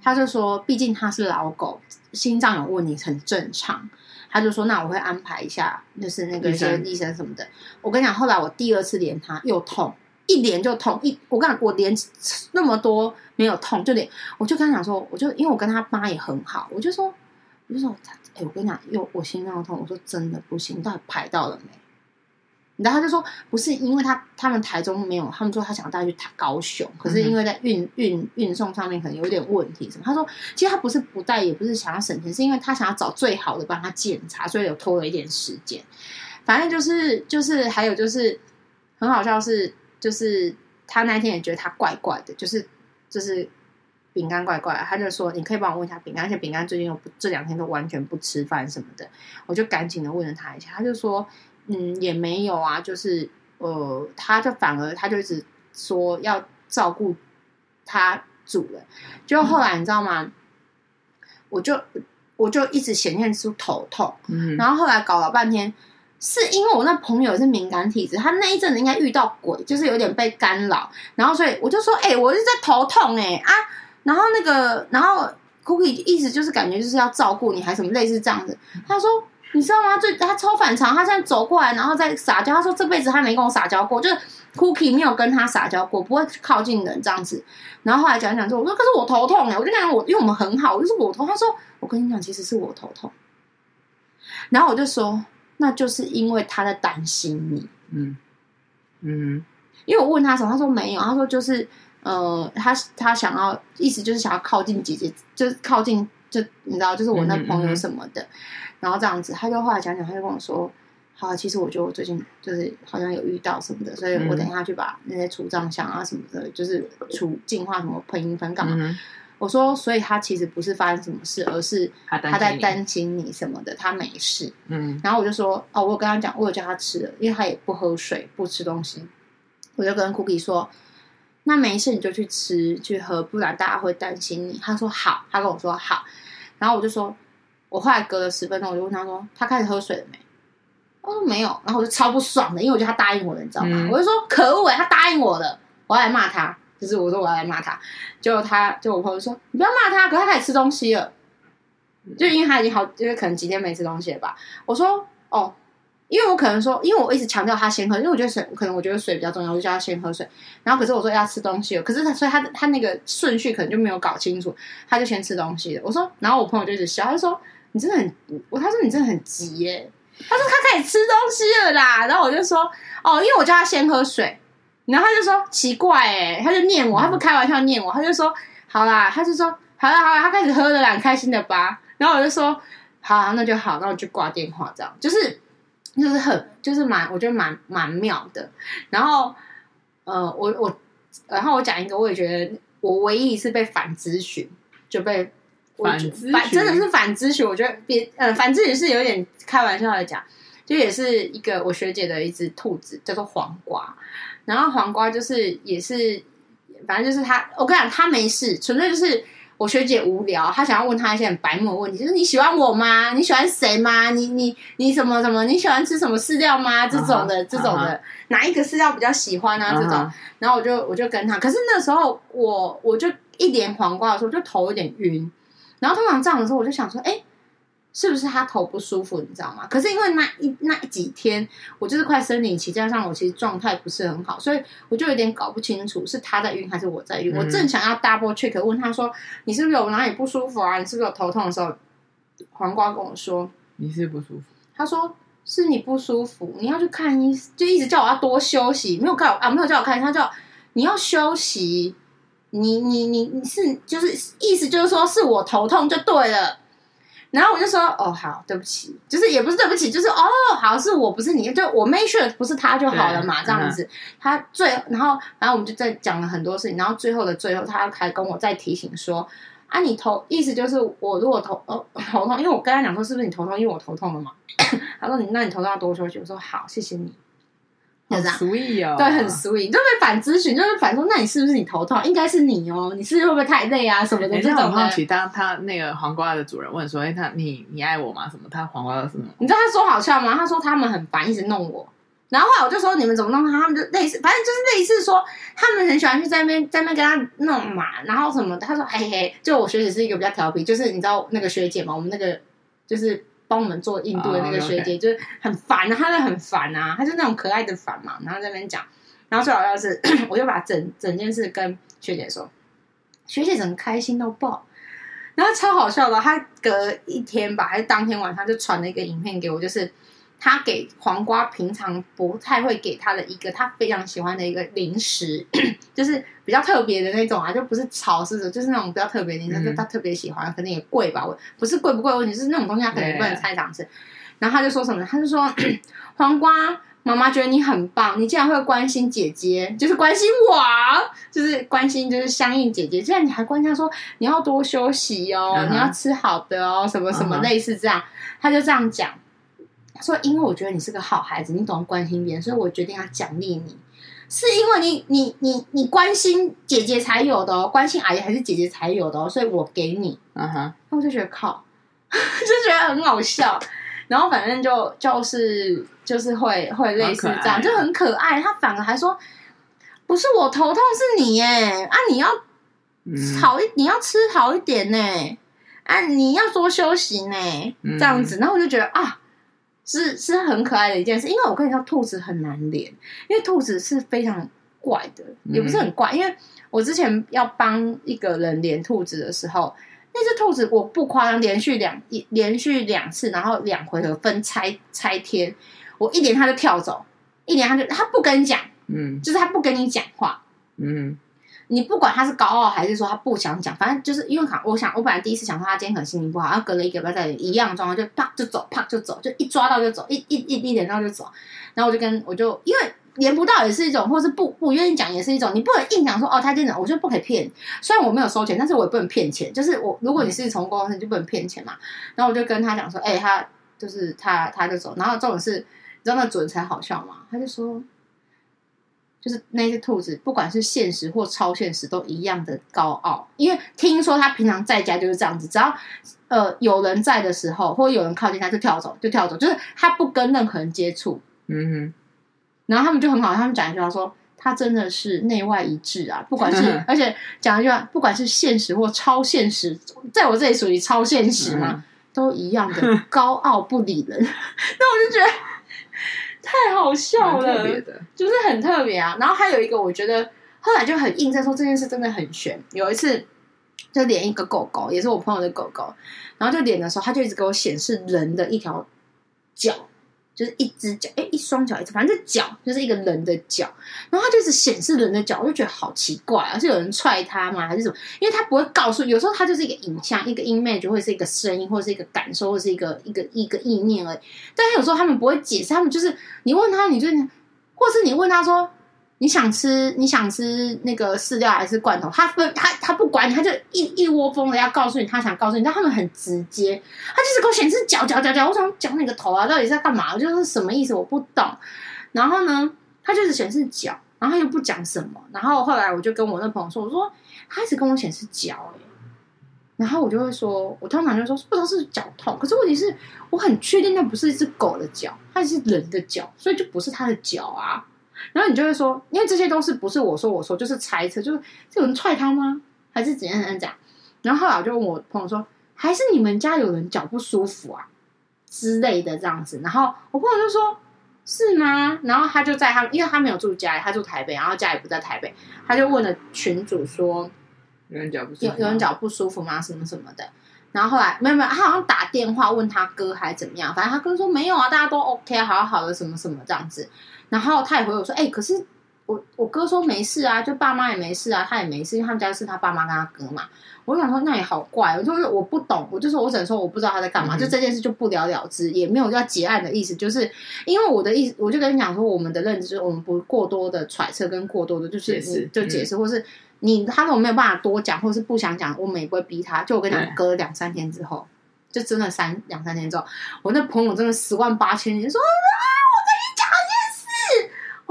他就说，毕竟他是老狗，心脏有问题很正常。”他就说：“那我会安排一下，就是那个一些医生什么的。”我跟你讲，后来我第二次连他又痛，一连就痛一。我跟你讲，我连那么多没有痛，就连我就跟他讲说，我就因为我跟他妈也很好，我就说，我就说他。哎，我跟你讲，又我心脏痛。我说真的不行，到底排到了没？然后他就说不是，因为他他们台中没有，他们说他想带去台高雄，可是因为在运运运送上面可能有点问题什么。他说其实他不是不带，也不是想要省钱，是因为他想要找最好的帮他检查，所以有拖了一点时间。反正就是就是还有就是很好笑是就是他那天也觉得他怪怪的，就是就是饼干怪怪，他就说你可以帮我问一下饼干，而且饼干最近又不这两天都完全不吃饭什么的，我就赶紧的问了他一下，他就说嗯也没有啊，就是呃他就反而他就一直说要照顾他主人，就后来你知道吗？我就。我就一直显现出头痛，嗯、然后后来搞了半天，是因为我那朋友是敏感体质，他那一阵子应该遇到鬼，就是有点被干扰，然后所以我就说，哎、欸，我是在头痛、哎啊，然后那个，然后 Cookie 意思就是感觉就是要照顾你，还什么类似这样子。他说，你知道吗？最他超反常，他现在走过来，然后再撒娇。他说这辈子他没跟我撒娇过，就是 Cookie 没有跟他撒娇过，不会靠近人这样子。然后后来讲讲之后，我说可是我头痛哎、欸，我就讲我因为我们很好，就是我头。他说。我跟你讲，其实是我头痛，然后我就说，那就是因为他在担心你，嗯嗯，因为我问他什么，他说没有，他说就是呃，他他想要，意思就是想要靠近姐姐，就是靠近，就你知道，就是我那朋友什么的，嗯嗯嗯，然后这样子，他就后来讲讲，他就跟我说，好、啊，其实我觉得我最近就是好像有遇到什么的，所以我等一下去把那些除障箱啊什么的，就是除净化什么喷一喷干嘛。嗯我说，所以他其实不是发生什么事，而是他在担心你什么的。他没事，嗯。然后我就说，哦，我有跟他讲，我有叫他吃了，因为他也不喝水，不吃东西。我就跟 Cookie 说，那没事，你就去吃去喝，不然大家会担心你。他说好，他跟我说好。然后我就说，我后来隔了十分钟，我就问他说，他开始喝水了没？他说没有。然后我就超不爽的，因为我觉得他答应我了，你知道吗？嗯、我就说可恶哎，他答应我了，我要来骂他。就是我说我要来骂他，就他就我朋友说你不要骂他，可是他开始吃东西了，就因为他已经好，就是可能几天没吃东西了吧。我说哦，因为我可能说，因为我一直强调他先喝，因为我觉得水可能我觉得水比较重要，我就叫他先喝水。然后可是我说要吃东西了，可是他所以他他那个顺序可能就没有搞清楚，他就先吃东西了。我说，然后我朋友就一直笑，他就说你真的很我，他说你真的很急耶，他说他开始吃东西了啦。然后我就说哦，因为我叫他先喝水。然后他就说奇怪哎、欸，他就念我，他不开玩笑念我，他就说好啦，他就说好啦好啦，他开始喝了啦，很开心的吧？然后我就说好、啊，那就好，那我就挂电话，这样就是就是很就是蛮我觉得蛮蛮妙的。然后呃，我我然后我讲一个，我也觉得我唯一一次被反咨询就被反咨询反真的是反咨询，我觉得别呃反咨询是有点开玩笑的讲，就也是一个我学姐的一只兔子，叫做黄瓜。然后黄瓜就是也是，反正就是他，我跟你讲，他没事，纯粹就是我学姐无聊，她想要问她一些很白目的问题，就是你喜欢我吗？你喜欢谁吗？你你你什么什么？你喜欢吃什么饲料吗？这种的，uh -huh, 这种的，uh -huh. 哪一个饲料比较喜欢啊？这种，uh -huh. 然后我就我就跟她，可是那时候我我就一连黄瓜的时候，就头有点晕，然后通常这样的时候，我就想说，哎。是不是他头不舒服？你知道吗？可是因为那一那几天，我就是快生理期，加上我其实状态不是很好，所以我就有点搞不清楚是他在晕还是我在晕。嗯、我正想要 double check 问他说：“你是不是有哪里不舒服啊？你是不是有头痛的时候？”黄瓜跟我说：“你是不舒服。”他说：“是你不舒服，你要去看医生，就一直叫我要多休息，没有叫我啊，没有叫我看，他叫你要休息。你你你你是就是意思就是说是我头痛就对了。”然后我就说，哦，好，对不起，就是也不是对不起，就是哦，好，是我不是你，就我 make sure 不是他就好了嘛，这样子。他最然后，然后我们就在讲了很多事情，然后最后的最后，他还跟我再提醒说，啊，你头意思就是我如果头呃头痛，因为我跟他讲说是不是你头痛，因为我头痛了嘛。*coughs* 他说你那你头痛要多休息，我说好，谢谢你。很 sweet 哦，对，很 sweet，就被反咨询，就是反说，那你是不是你头痛？应该是你哦，你是会不会太累啊什么的？欸、这种好奇，当他那个黄瓜的主人问说：“哎、欸，他你你爱我吗？什么？”他黄瓜的什么？你知道他说好笑吗？他说他们很烦，一直弄我。然后后来我就说：“你们怎么弄他？”他们就类似，反正就是类似说，他们很喜欢去在那边在那边跟他弄嘛，然后什么的。他说：“嘿嘿，就我学姐是一个比较调皮，就是你知道那个学姐嘛，我们那个就是。”帮我们做印度的那个学姐，oh. 就是很烦啊，她就很烦啊，她就那种可爱的烦嘛。然后在那边讲，然后最好笑是，*clears throat* 我就把整整件事跟学姐说，学姐整个开心到爆，然后超好笑的。她隔一天吧，还是当天晚上就传了一个影片给我，就是。他给黄瓜平常不太会给他的一个他非常喜欢的一个零食，*clears throat* 就是比较特别的那种啊，就不是草似的，就是那种比较特别的零食，就他特别喜欢，可能也贵吧。我不是贵不贵问题，是那种东西他可能不能太常吃。然后他就说什么？他就说 *clears throat* 黄瓜。妈妈觉得你很棒，你竟然会关心姐姐，就是关心我，就是关心，就是相应姐姐。竟然你还关心她说你要多休息哦，uh huh. 你要吃好的哦，什么什么类似这样，他、uh huh. 就这样讲。他说：“因为我觉得你是个好孩子，你懂得关心别人，所以我决定要奖励你。是因为你你你你关心姐姐才有的哦，关心阿姨还是姐姐才有的哦，所以我给你。嗯哼、uh，那、我就觉得靠，*laughs* 就觉得很好笑。”然后反正就就是就是会会类似这样，就很可爱。他反而还说：“不是我头痛，是你耶！啊，你要好一，你要吃好一点呢。啊，你要多休息呢。这样子。”然后我就觉得啊，是是很可爱的一件事。因为我跟你说，兔子很难连，因为兔子是非常怪的，也不是很怪。因为我之前要帮一个人连兔子的时候。那只兔子我不夸张，连续两一连续两次，然后两回合分拆拆天，我一连它就跳走，一连它就它不跟你讲，嗯，就是它不跟你讲话，嗯，你不管他是高傲还是说他不想讲，反正就是因为我想我本来第一次想说他今天可能心情不好，然后隔了一个礼拜再一样状况就啪就走，啪就走，就一抓到就走，一一一一点到就走，然后我就跟我就因为。连不到也是一种，或是不不愿意讲也是一种。你不能硬讲说哦，他真的，我就不可以骗。虽然我没有收钱，但是我也不能骗钱。就是我，如果你是从公司，你就不能骗钱嘛。然后我就跟他讲说，哎、他就是他，他就走。然后这种事，你知道那准才好笑嘛？他就说，就是那只兔子，不管是现实或超现实，都一样的高傲。因为听说他平常在家就是这样子，只要呃有人在的时候，或有人靠近他，就跳走，就跳走，就是他不跟任何人接触。嗯哼。然后他们就很好，他们讲一句话说：“他真的是内外一致啊，不管是而且讲一句话，不管是现实或超现实，在我这里属于超现实嘛，嗯、都一样的高傲不理人。*laughs* ”那我就觉得太好笑了，就是很特别啊。然后还有一个，我觉得后来就很印证说这件事真的很悬。有一次就连一个狗狗，也是我朋友的狗狗，然后就连的时候，它就一直给我显示人的一条脚。就是一只脚，哎，一双脚，一只，反正脚就是一个人的脚，然后它就是显示人的脚，我就觉得好奇怪啊，是有人踹它吗，还是什么？因为它不会告诉，有时候它就是一个影像，一个 image，或是一个声音，或是一个感受，或是一个一个一个意念而已。但是有时候他们不会解释，他们就是你问他，你就，或是你问他说。你想吃你想吃那个饲料还是罐头？他分他他不管你，他就一一窝蜂的要告诉你，他想告诉你，但他们很直接，他就是给我显示脚脚脚脚，我想讲你个头啊，到底在干嘛？我就是什么意思？我不懂。然后呢，他就是显示脚，然后他又不讲什么。然后后来我就跟我那朋友说，我说他一直跟我显示脚哎，然后我就会说，我通常就说不知道是脚痛，可是问题是我很确定那不是一只狗的脚，它是人的脚，所以就不是它的脚啊。然后你就会说，因为这些都是不是我说我说，就是猜测，就是有人踹他吗？还是怎样怎样讲？然后后来我就问我朋友说，还是你们家有人脚不舒服啊之类的这样子。然后我朋友就说，是吗？然后他就在他，因为他没有住家里，他住台北，然后家里不在台北，他就问了群主说，有人脚不舒服，有有人脚不舒服吗？什么什么的。然后后来没有没有，他好像打电话问他哥还怎么样，反正他哥说没有啊，大家都 OK，好好的什么什么这样子。然后他也回我说：“哎、欸，可是我我哥说没事啊，就爸妈也没事啊，他也没事，因为他们家是他爸妈跟他哥嘛。”我就想说那也好怪，我就是我不懂，我就说我只能说我不知道他在干嘛，嗯、就这件事就不了了之，也没有要结案的意思，就是因为我的意思，我就跟你讲说，我们的认知就是我们不过多的揣测跟过多的就是就解释，嗯、或是你他如果没有办法多讲，或是不想讲，我们也不会逼他。就我跟你讲，隔两三天之后，就真的三两三天之后，我那朋友真的十万八千里说。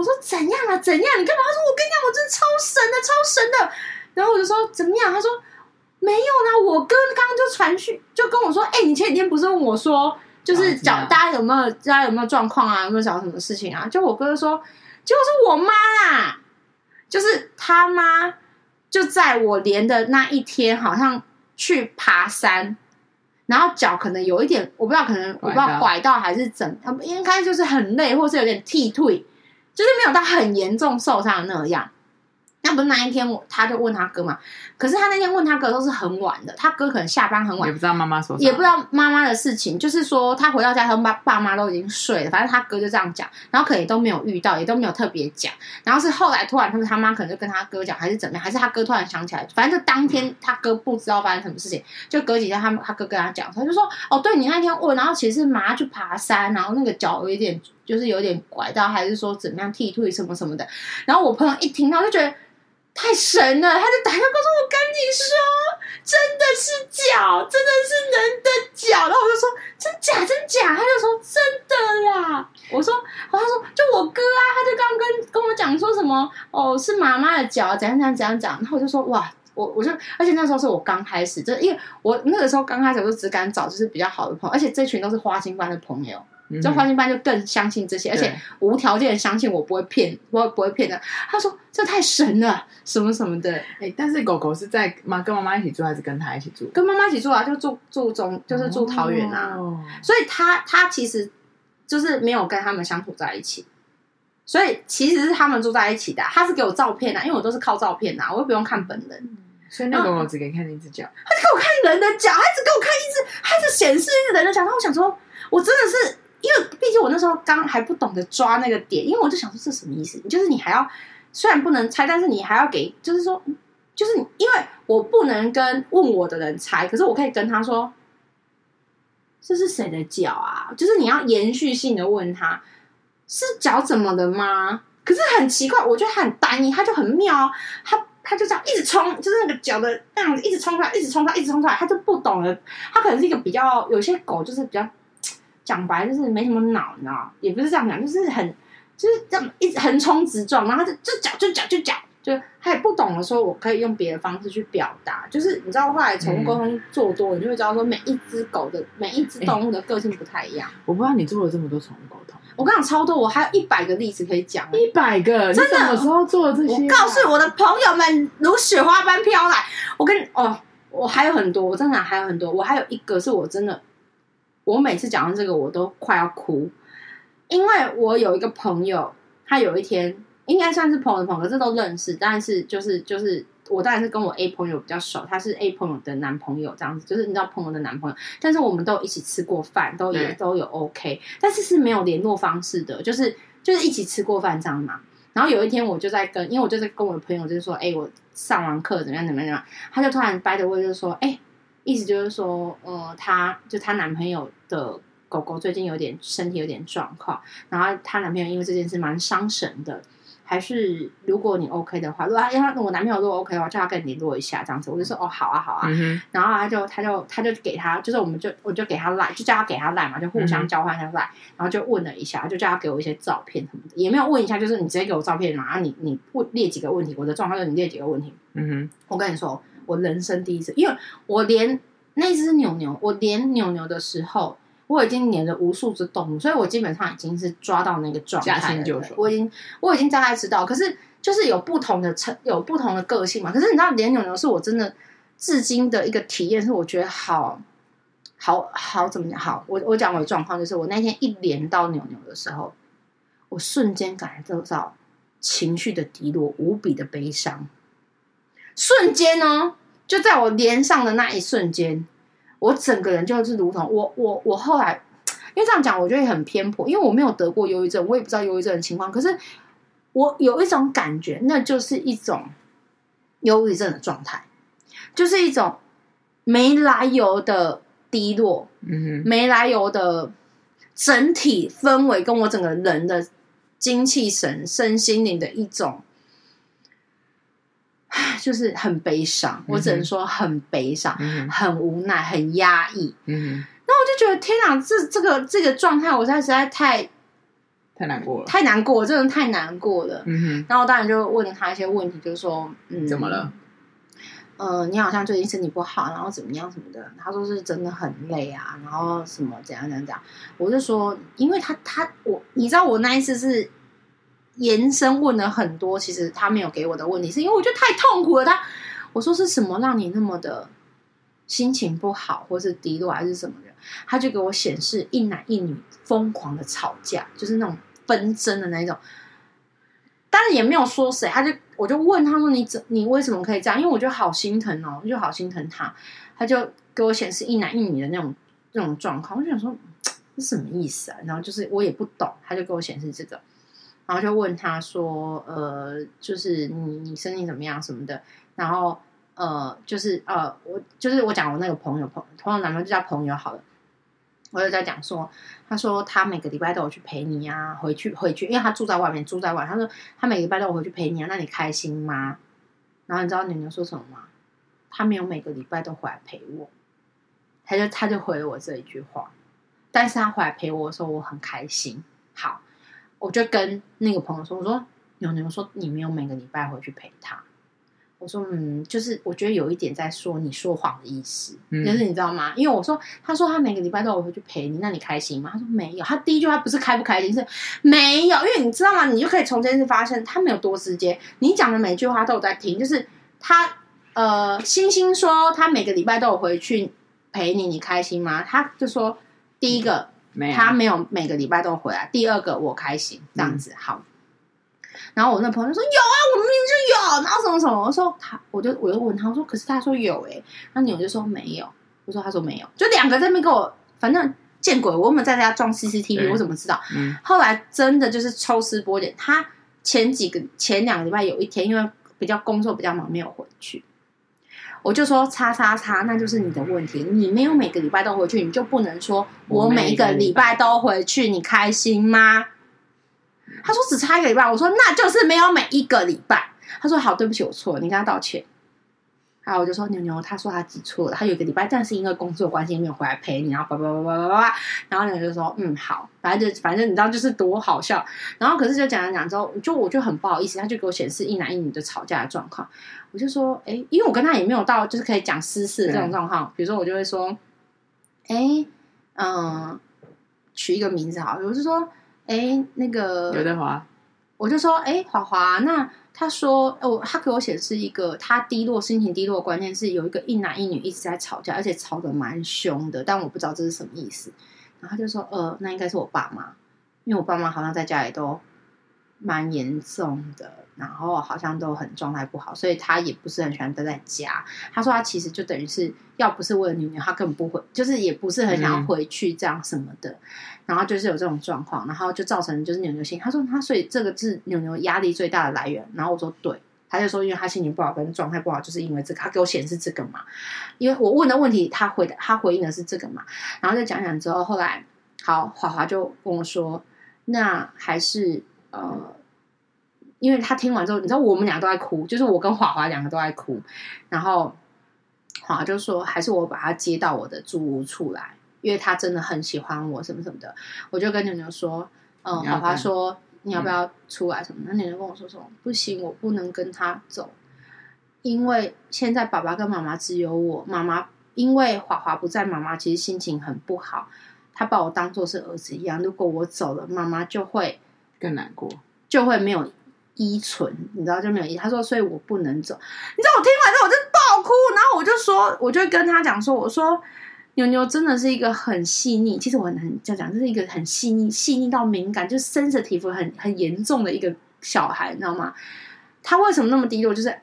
我说怎样啊？怎样？你干嘛？他说我跟你讲，我真的超神的，超神的。然后我就说怎么样？他说没有呢。我哥刚刚就传讯，就跟我说，哎、欸，你前几天不是问我说，就是讲大家有没有，大家有没有状况啊？有没有找什么事情啊？就我哥就说，就是我妈啦，就是他妈就在我连的那一天，好像去爬山，然后脚可能有一点，我不知道，可能我不知道拐到还是怎，他们应该就是很累，或是有点踢腿。就是没有到很严重受伤的那样，那不是那一天，我他就问他哥嘛。可是他那天问他哥都是很晚的，他哥可能下班很晚，也不知道妈妈说，也不知道妈妈的事情。就是说他回到家，他爸爸妈都已经睡了，反正他哥就这样讲，然后可能也都没有遇到，也都没有特别讲。然后是后来突然，他们他妈可能就跟他哥讲，还是怎么样，还是他哥突然想起来，反正就当天他哥不知道发生什么事情，就隔几天他他哥跟他讲，他就说：“哦，对你那天问，然后其实是妈去爬山，然后那个脚有一点就是有点拐到，还是说怎么样踢退什么什么的。”然后我朋友一听到就觉得。太神了！他就打电话告诉我，跟你说，真的是脚，真的是人的脚。然后我就说，真假真假？他就说真的啦。我说，然后他说就我哥啊，他就刚跟跟我讲说什么哦，是妈妈的脚，怎样怎样怎样讲。然后我就说哇，我我就，而且那时候是我刚开始，就因为我那个时候刚开始，我就只敢找就是比较好的朋友，而且这群都是花心班的朋友。就花心班就更相信这些，而且无条件相信我不会骗，不会不会骗的。他说这太神了，什么什么的。哎，但是狗狗是在妈跟妈妈一起住，还是跟他一起住？跟妈妈一起住啊，就住住中，就是住桃园啊。哦、所以他他其实就是没有跟他们相处在一起，所以其实是他们住在一起的。他是给我照片啊，因为我都是靠照片啊，我又不用看本人。所以那狗狗只给看一只脚，他只给我看人的脚，他只给我看一只，他只显示一只人的脚。然后我想说，我真的是。因为毕竟我那时候刚还不懂得抓那个点，因为我就想说这什么意思？就是你还要虽然不能猜，但是你还要给，就是说，就是因为我不能跟问我的人猜，可是我可以跟他说这是谁的脚啊？就是你要延续性的问他是脚怎么的吗？可是很奇怪，我觉得他很单一，他就很妙，他他就这样一直冲，就是那个脚的那样子一直冲出来，一直冲出来，一直冲出来，他就不懂了。他可能是一个比较有些狗就是比较。讲白就是没什么脑，你知道？也不是这样讲，就是很就是这样一直横冲直撞，然后就就讲就讲就讲，就他也不懂得说我可以用别的方式去表达。就是你知道，后来宠物沟通做多，你就会知道说每一只狗的每一只动物的个性不太一样。我不知道你做了这么多宠物沟通，我跟你讲超多，我还有一百个例子可以讲。一百个，真的？什么时候做了这些？我告诉我的朋友们，如雪花般飘来。我跟你哦，我还有很多，我真的还有很多。我还有一个是我真的。我每次讲到这个，我都快要哭，因为我有一个朋友，他有一天应该算是朋友的朋友，这都认识，但是就是就是我当然是跟我 A 朋友比较熟，他是 A 朋友的男朋友这样子，就是你知道朋友的男朋友，但是我们都一起吃过饭，都也都有 OK，但是是没有联络方式的，就是就是一起吃过饭这样嘛。然后有一天我就在跟，因为我就在跟我的朋友就是说，哎，我上完课怎么样怎么样怎么样，他就突然掰着我就说，哎。意思就是说，呃，她就她男朋友的狗狗最近有点身体有点状况，然后她男朋友因为这件事蛮伤神的，还是如果你 OK 的话，如果他因为我男朋友如果 OK 的话，叫他跟你联络一下这样子，我就说哦好啊好啊，嗯、然后他就他就他就给他，就是我们就我就给他赖，就叫他给他赖嘛，就互相交换一下赖，嗯、然后就问了一下，就叫他给我一些照片什么的，也没有问一下，就是你直接给我照片嘛，然后你你问列几个问题，我的状况就是你列几个问题，嗯哼，我跟你说。我人生第一次，因为我连那只牛牛，我连牛牛的时候，我已经连了无数只动物，所以我基本上已经是抓到那个状态了。我已经我已经大概知道，可是就是有不同的成，有不同的个性嘛。可是你知道，连牛牛是我真的至今的一个体验，是我觉得好好好怎么讲？好，我我讲我的状况，就是我那天一连到牛牛的时候，我瞬间感受到情绪的低落，无比的悲伤，瞬间哦。就在我连上的那一瞬间，我整个人就是如同我我我后来，因为这样讲，我觉得很偏颇，因为我没有得过忧郁症，我也不知道忧郁症的情况。可是我有一种感觉，那就是一种忧郁症的状态，就是一种没来由的低落，嗯，没来由的整体氛围跟我整个人的精气神、身心灵的一种。就是很悲伤，我只能说很悲伤，嗯、很无奈，很压抑。嗯哼，那我就觉得天哪，这这个这个状态，我现在实在太太难过了，太难过，真的太难过了。嗯哼，然后我当然就问了他一些问题，就是说，嗯，怎么了？呃，你好像最近身体不好，然后怎么样什么的？他说是真的很累啊，然后什么怎样怎样怎样。我就说，因为他他我，你知道我那一次是。延伸问了很多，其实他没有给我的问题，是因为我觉得太痛苦了。他我说是什么让你那么的心情不好，或是低落，还是什么的？他就给我显示一男一女疯狂的吵架，就是那种纷争的那种。当然也没有说谁，他就我就问他说：“你怎你为什么可以这样？”因为我觉得好心疼哦，就好心疼他，他就给我显示一男一女的那种那种状况，我就想说这什么意思啊？然后就是我也不懂，他就给我显示这个，然后就问他说：“呃，就是你你身体怎么样什么的？”然后呃，就是呃，我就是我讲我那个朋友朋朋友男朋友就叫朋友好了。我就在讲说，他说他每个礼拜都有去陪你啊，回去回去，因为他住在外面，住在外。他说他每个礼拜都有回去陪你啊，那你开心吗？然后你知道牛牛说什么吗？他没有每个礼拜都回来陪我，他就他就回了我这一句话。但是他回来陪我的时候，我很开心。好，我就跟那个朋友说，我说牛牛说你没有每个礼拜回去陪他。我说嗯，就是我觉得有一点在说你说谎的意思，嗯、就是你知道吗？因为我说他说他每个礼拜都有回去陪你，那你开心吗？他说没有。他第一句话不是开不开心，是没有。因为你知道吗？你就可以从这件事发现他没有多直接。你讲的每句话都有在听，就是他呃，星星说他每个礼拜都有回去陪你，你开心吗？他就说第一个没有，他没有每个礼拜都回来。第二个我开心，这样子、嗯、好。然后我那朋友说有啊，我明明就有，然后什么什么，我说他，我就我就问他，我说可是他说有哎，那牛就说没有，我说他说没有，就两个在那边跟我，反正见鬼，我有没有在家装 CCTV，我怎么知道？嗯，后来真的就是抽丝剥茧，他前几个前两个礼拜有一天，因为比较工作比较忙，没有回去，我就说叉叉叉，那就是你的问题，你没有每个礼拜都回去，你就不能说我每一个礼拜都回去，你开心吗？他说只差一个礼拜，我说那就是没有每一个礼拜。他说好，对不起，我错了，你跟他道歉。然后我就说牛牛，他说他记错了，他有一个礼拜，但是因为工作关系没有回来陪你，然后叭叭叭叭叭叭，然后牛牛就说嗯好，反正就反正你知道就是多好笑。然后可是就讲讲讲之后，就我就很不好意思，他就给我显示一男一女的吵架的状况。我就说哎，因为我跟他也没有到就是可以讲私事的这种状况，比如说我就会说哎嗯，取一个名字好，我就说。哎，那个刘德华，我就说，哎，华华，那他说，哦，他给我写的是一个他低落、心情低落关键是有一个一男一女一直在吵架，而且吵得蛮凶的，但我不知道这是什么意思。然后他就说，呃，那应该是我爸妈，因为我爸妈好像在家里都蛮严重的。然后好像都很状态不好，所以他也不是很喜欢待在家。他说他其实就等于是要不是为了女女，他根本不回，就是也不是很想要回去这样什么的。嗯、然后就是有这种状况，然后就造成就是牛牛心。他说他所以这个是牛牛压力最大的来源。然后我说对，他就说因为他心情不好跟状态不好，就是因为这个。他给我显示这个嘛，因为我问的问题，他回的他回应的是这个嘛。然后就讲讲之后，后来好华华就跟我说，那还是呃。因为他听完之后，你知道我们俩都在哭，就是我跟华华两个都在哭。然后华华就说：“还是我把他接到我的住屋处来，因为他真的很喜欢我，什么什么的。”我就跟牛牛说：“嗯。”华华说：“你要不要出来什么？”那牛牛跟我说：“什么？不行，我不能跟他走，因为现在爸爸跟妈妈只有我。妈妈因为华华不在，妈妈其实心情很不好。他把我当做是儿子一样。如果我走了，妈妈就会更难过，就会没有。”依存，你知道就没有依。他说，所以我不能走。你知道我听完之后我就爆哭，然后我就说，我就跟他讲说，我说牛牛真的是一个很细腻，其实我很难这样讲，这是一个很细腻、细腻到敏感，就是 sensitive 很很严重的一个小孩，你知道吗？他为什么那么低落？就是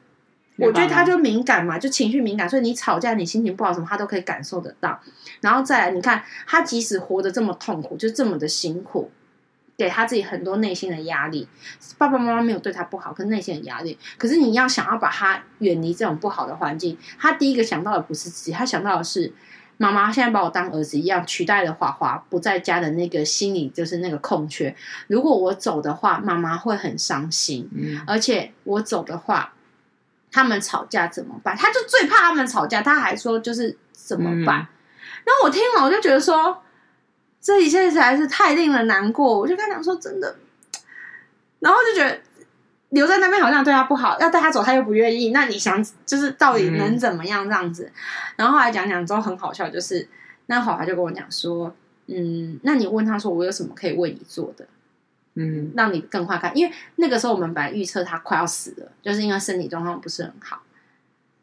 我觉得他就敏感嘛，就情绪敏感，所以你吵架，你心情不好什么，他都可以感受得到。然后再来，你看他即使活得这么痛苦，就这么的辛苦。给他自己很多内心的压力，爸爸妈妈没有对他不好，可是内心的压力。可是你要想要把他远离这种不好的环境，他第一个想到的不是自己，他想到的是妈妈现在把我当儿子一样，取代了华华不在家的那个心理就是那个空缺。如果我走的话，妈妈会很伤心，嗯，而且我走的话，他们吵架怎么办？他就最怕他们吵架，他还说就是怎么办？嗯，然后我听了，我就觉得说。这一切实在是太令人难过，我就跟他讲说真的，然后就觉得留在那边好像对他不好，要带他走他又不愿意，那你想就是到底能怎么样这样子？嗯、然后后来讲讲之后很好笑，就是那华华就跟我讲说，嗯，那你问他说我有什么可以为你做的，嗯，让你更快看，因为那个时候我们本来预测他快要死了，就是因为身体状况不是很好。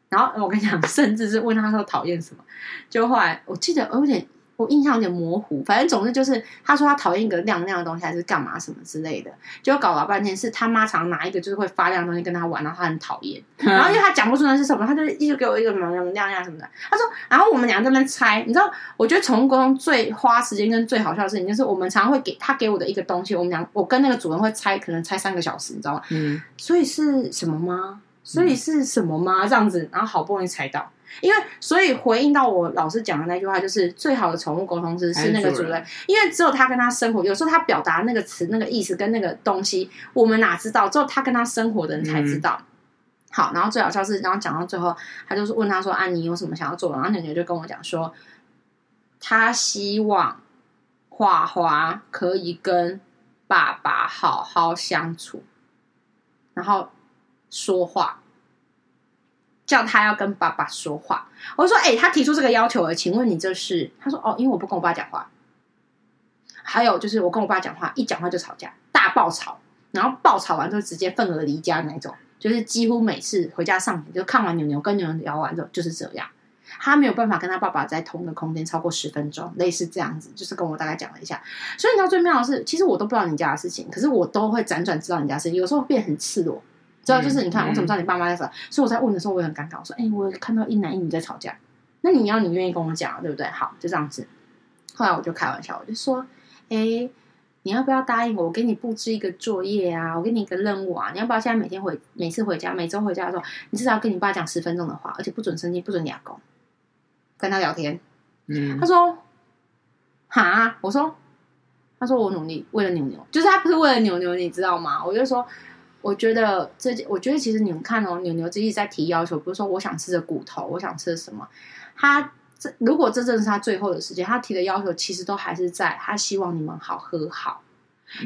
然后我跟你讲，甚至是问他说讨厌什么，就后来我记得我有点。我印象有点模糊，反正总之就是他说他讨厌一个亮亮的东西，还是干嘛什么之类的，就搞了半天是他妈常拿一个就是会发亮的东西跟他玩，然后他很讨厌，*laughs* 然后因为他讲不出来是什么，他就一直给我一个什么什么亮亮什么的。他说，然后我们俩在那边猜，你知道，我觉得宠物沟通最花时间跟最好笑的事情，就是我们常常会给他给我的一个东西，我们俩我跟那个主人会猜，可能猜三个小时，你知道吗？嗯，所以是什么吗？所以是什么吗？这样子，然后好不容易猜到。因为，所以回应到我老师讲的那句话，就是最好的宠物沟通师是那个主人，因为只有他跟他生活，有时候他表达那个词、那个意思跟那个东西，我们哪知道？只有他跟他生活的人才知道。嗯、好，然后最好笑是，然后讲到最后，他就是问他说：“啊，你有什么想要做的？”然后牛牛就跟我讲说，他希望华华可以跟爸爸好好相处，然后说话。叫他要跟爸爸说话，我说：“哎、他提出这个要求了，请问你这是？”他说：“哦，因为我不跟我爸讲话。还有就是我跟我爸讲话，一讲话就吵架，大爆吵，然后爆吵完之后直接愤而离家那种，就是几乎每次回家上就看完牛牛跟牛牛聊完之后就是这样，他没有办法跟他爸爸在同一个空间超过十分钟，类似这样子，就是跟我大概讲了一下。所以你知道最妙的是，其实我都不知道你家的事情，可是我都会辗转知道你家事情，有时候变很赤裸。”知道就是你看，我怎么知道你爸妈在吵？嗯嗯、所以我在问的时候，我也很尴尬。我说：“哎、欸，我看到一男一女在吵架，那你要你愿意跟我讲，对不对？”好，就这样子。后来我就开玩笑，我就说：“哎、欸，你要不要答应我？我给你布置一个作业啊，我给你一个任务啊，你要不要现在每天回，每次回家，每周回家的时候，你至少要跟你爸讲十分钟的话，而且不准生气，不准哑公，跟他聊天。”嗯，他说：“哈？”我说：“他说我努力为了牛牛，就是他不是为了牛牛，你知道吗？”我就说。我觉得这，我觉得其实你们看哦，牛牛自己在提要求，比如说我想吃的骨头，我想吃的什么，他这如果这正是他最后的时间，他提的要求其实都还是在，他希望你们好和好。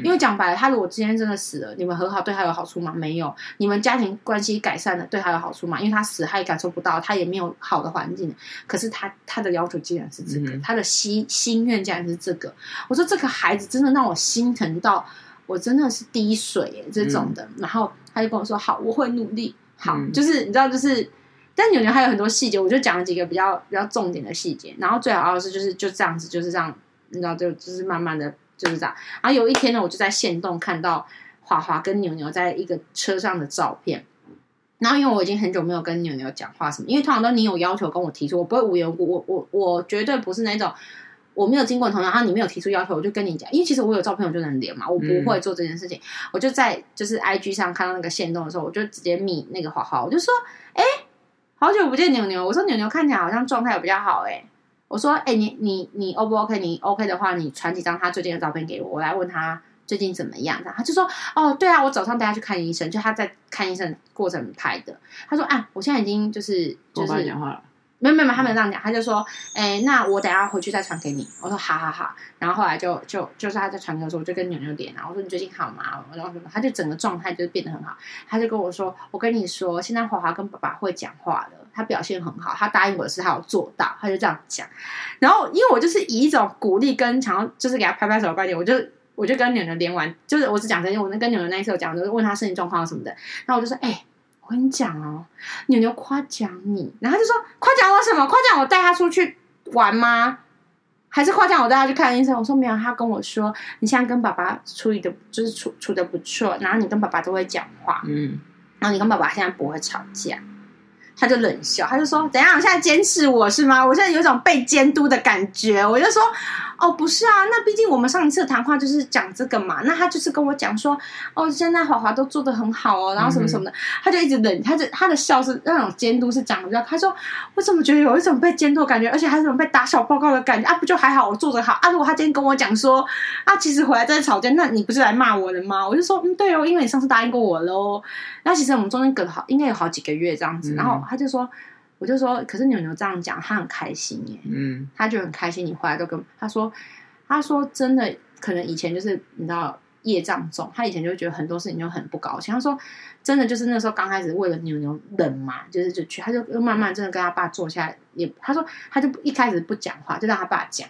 因为讲白了，他如果今天真的死了，你们和好对他有好处吗？没有。你们家庭关系改善了，对他有好处吗？因为他死他也感受不到，他也没有好的环境。可是他他的要求竟然是这个，嗯、他的心心愿竟然是这个。我说这个孩子真的让我心疼到。我真的是滴水耶，这种的，嗯、然后他就跟我说：“好，我会努力。”好，嗯、就是你知道，就是，但牛牛还有很多细节，我就讲了几个比较比较重点的细节。然后最好的是，就是就这样子，就是这样，你知道，就就是慢慢的就是这样。然后有一天呢，我就在限动看到华华跟牛牛在一个车上的照片。然后因为我已经很久没有跟牛牛讲话什么，因为通常都你有要求跟我提出，我不会无缘无故，我我我绝对不是那种。我没有经过同意，然后你没有提出要求，我就跟你讲，因为其实我有照片，我就能连嘛，我不会做这件事情。嗯、我就在就是 IG 上看到那个线动的时候，我就直接密那个华华，我就说，哎，好久不见牛牛，我说牛牛看起来好像状态也比较好，哎，我说，哎，你你你 O 不 OK？你 OK 的话，你传几张他最近的照片给我，我来问他最近怎么样。他就说，哦，对啊，我早上带他去看医生，就他在看医生过程拍的。他说，啊，我现在已经就是就是。讲话了。没有没有没有，他没有这样讲，他就说，哎，那我等下回去再传给你。我说好好好，然后后来就就就是他在传给我的时候，我就跟牛牛连，然后我说你最近好吗？然后什么，他就整个状态就变得很好。他就跟我说，我跟你说，现在华华跟爸爸会讲话了，他表现很好，他答应我的事他有做到，他就这样讲。然后因为我就是以一种鼓励跟想要就是给他拍拍手的观点，我就我就跟牛牛连完，就是我只讲真心，我那跟牛牛那一次我讲，就是问他身体状况什么的，然后我就说，哎。我跟你讲哦，牛牛夸奖你，然后就说夸奖我什么？夸奖我带他出去玩吗？还是夸奖我带他去看医生？我说没有，他跟我说你现在跟爸爸处理的，就是处处的不错，然后你跟爸爸都会讲话，嗯，然后你跟爸爸现在不会吵架。他就冷笑，他就说：“怎样？现在监视我是吗？我现在有一种被监督的感觉。”我就说：“哦，不是啊，那毕竟我们上一次谈话就是讲这个嘛。那他就是跟我讲说，哦，现在华华都做的很好哦，然后什么什么的。嗯”他就一直冷，他就他的笑是那种监督是讲的。他说：“我怎么觉得有一种被监督的感觉，而且还是种被打小报告的感觉啊？不就还好，我做的好啊？如果他今天跟我讲说啊，其实回来再吵架，那你不是来骂我的吗？”我就说：“嗯，对哦，因为你上次答应过我喽。那其实我们中间隔了好，应该有好几个月这样子，然后。”他就说，我就说，可是牛牛这样讲，他很开心耶。嗯，他就很开心。你回来都跟他说，他说真的，可能以前就是你知道业障重，他以前就觉得很多事情就很不高兴。他说真的，就是那时候刚开始为了牛牛冷嘛，就是就去，他就慢慢真的跟他爸坐下来，也他说他就一开始不讲话，就让他爸讲。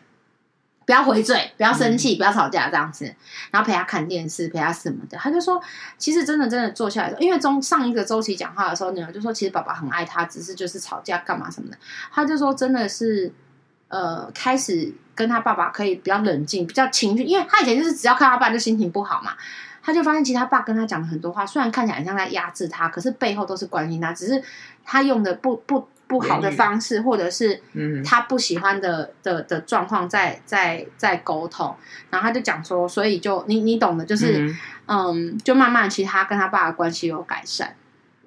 不要回嘴，不要生气，不要吵架，这样子，然后陪他看电视，陪他什么的。他就说，其实真的真的坐下来，因为中上一个周期讲话的时候，女儿就说，其实爸爸很爱他，只是就是吵架干嘛什么的。他就说，真的是，呃，开始。跟他爸爸可以比较冷静，比较情绪，因为他以前就是只要看他爸就心情不好嘛，他就发现其实他爸跟他讲了很多话，虽然看起来很像在压制他，可是背后都是关心他，只是他用的不不不好的方式，或者是他不喜欢的的的状况在在在沟通，然后他就讲说，所以就你你懂的，就是嗯，就慢慢其实他跟他爸的关系有改善，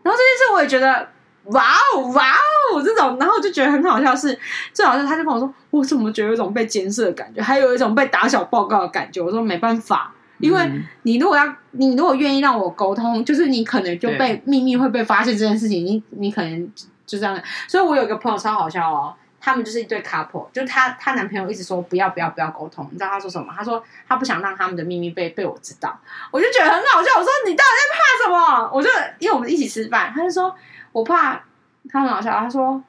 然后这件事我也觉得。哇哦哇哦，这种，然后我就觉得很好笑是，是最好是他就跟我说，我怎么觉得有一种被监视的感觉，还有一种被打小报告的感觉。我说没办法，因为你如果要，你如果愿意让我沟通，就是你可能就被秘密会被发现这件事情，你你可能就这样。所以我有一个朋友超好笑哦，他们就是一对 couple，就她她男朋友一直说不要不要不要沟通，你知道他说什么？他说他不想让他们的秘密被被我知道，我就觉得很好笑。我说你到底在怕什么？我就因为我们一起吃饭，他就说。我怕他很好笑，他说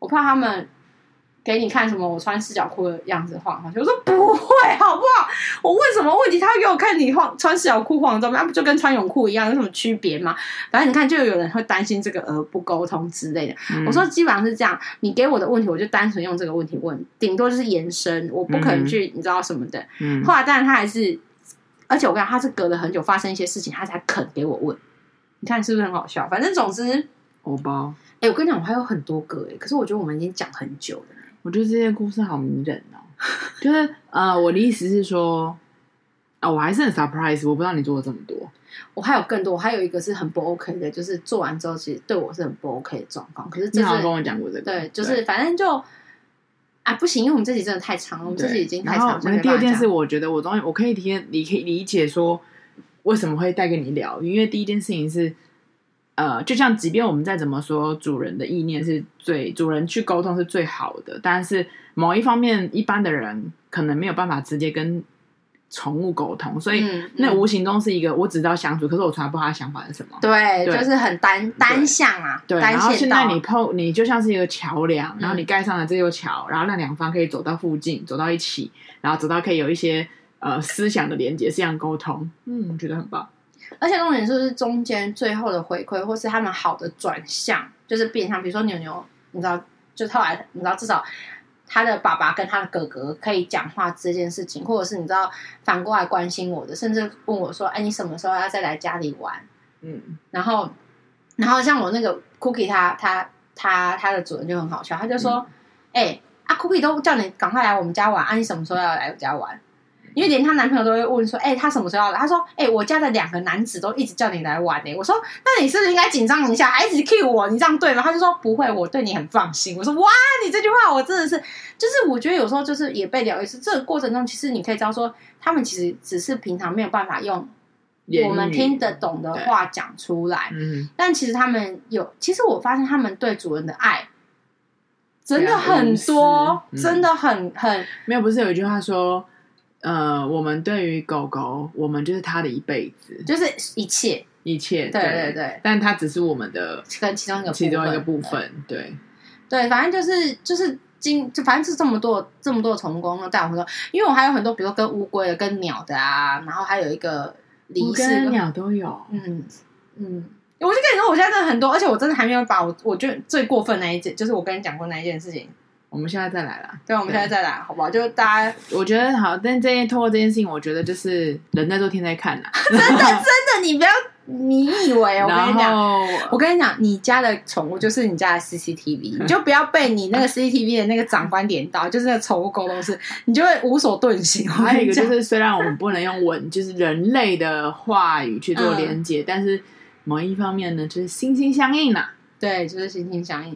我怕他们给你看什么我穿四角裤的样子晃上去。我说不会，好不好？我问什么问题，他会给我看你晃穿四角裤晃的照片，那不就跟穿泳裤一样，有什么区别吗？反正你看，就有人会担心这个而不沟通之类的。嗯、我说基本上是这样，你给我的问题，我就单纯用这个问题问，顶多就是延伸，我不可能去、嗯、你知道什么的。嗯、后来当然他还是，而且我跟他是隔了很久发生一些事情，他才肯给我问。你看是不是很好笑？反正总之。欧包，哎、欸，我跟你讲，我还有很多个哎，可是我觉得我们已经讲很久了。我觉得这些故事好迷人哦。就是呃，我的意思是说，啊，我还是很 surprise，我不知道你做了这么多。我还有更多，我还有一个是很不 OK 的，就是做完之后其实对我是很不 OK 的状况。可是你好像跟我讲过这个，对，就是反正就啊不行，因为我们这集真的太长了，我们这集已经太长了。然后第二件事，我觉得我终于我可以体验，你可以理解说为什么会带给你聊，因为第一件事情是。呃，就像即便我们再怎么说，主人的意念是最，主人去沟通是最好的，但是某一方面，一般的人可能没有办法直接跟宠物沟通，所以、那无形中是一个我只知道相处，可是我从来不知道他想法是什么。对，对就是很单单向啊。对，然后现在你碰，你就像是一个桥梁，然后你盖上了这座桥，然后让两方可以走到附近，走到一起，然后走到可以有一些呃思想的连接，思想沟通，嗯，我觉得很棒。而且重点就是中间最后的回馈，或是他们好的转向，就是变相，比如说牛牛，你知道，就后来你知道，至少他的爸爸跟他的哥哥可以讲话这件事情，或者是你知道反过来关心我的，甚至问我说：“哎，你什么时候要再来家里玩？”嗯，然后，然后像我那个 Cookie，他他他他的主人就很好笑，他就说：“哎、嗯，啊，Cookie 都叫你赶快来我们家玩，啊，你什么时候要来我家玩？”因为连她男朋友都会问说：“哎、欸，他什么时候要来？”她说：“哎、欸，我家的两个男子都一直叫你来玩呢、欸。”我说：“那你是不是应该紧张一下，还一直 cue 我？你这样对吗？”他就说：“不会，我对你很放心。”我说：“哇，你这句话我真的是，就是我觉得有时候就是也被疗愈。是这个过程中，其实你可以知道说，他们其实只是平常没有办法用我们听得懂的话讲出来。嗯，但其实他们有，其实我发现他们对主人的爱真的很多，嗯、真的很很没有。不是有一句话说？呃，我们对于狗狗，我们就是它的一辈子，就是一切，一切，对对对。但它只是我们的跟其中一个其中一个部分，对对。反正就是就是今就反正是这么多这么多的宠物沟通带我们说，因为我还有很多，比如说跟乌龟的、跟鸟的啊，然后还有一个离世跟鸟都有，嗯嗯。我就跟你说，我现在真的很多，而且我真的还没有把我我觉得最过分那一件，就是我跟你讲过那一件事情。我们现在再来了，对，我们现在再来，好不好？就大家，我觉得好，但这件透过这件事情，我觉得就是人在做天在看呐。*laughs* 真的，真的，你不要，你以为我跟你讲，我跟你讲，你家的宠物就是你家的 CCTV，你就不要被你那个 CCTV 的那个长官点到，就是那个宠物狗都是，你就会无所遁形。还有一个就是，虽然我们不能用文，就是人类的话语去做连接，嗯、但是某一方面呢，就是心心相印呐、啊。对，就是心心相印，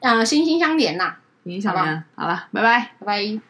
呃，心心相连呐、啊。影响了？好了，拜拜，拜拜。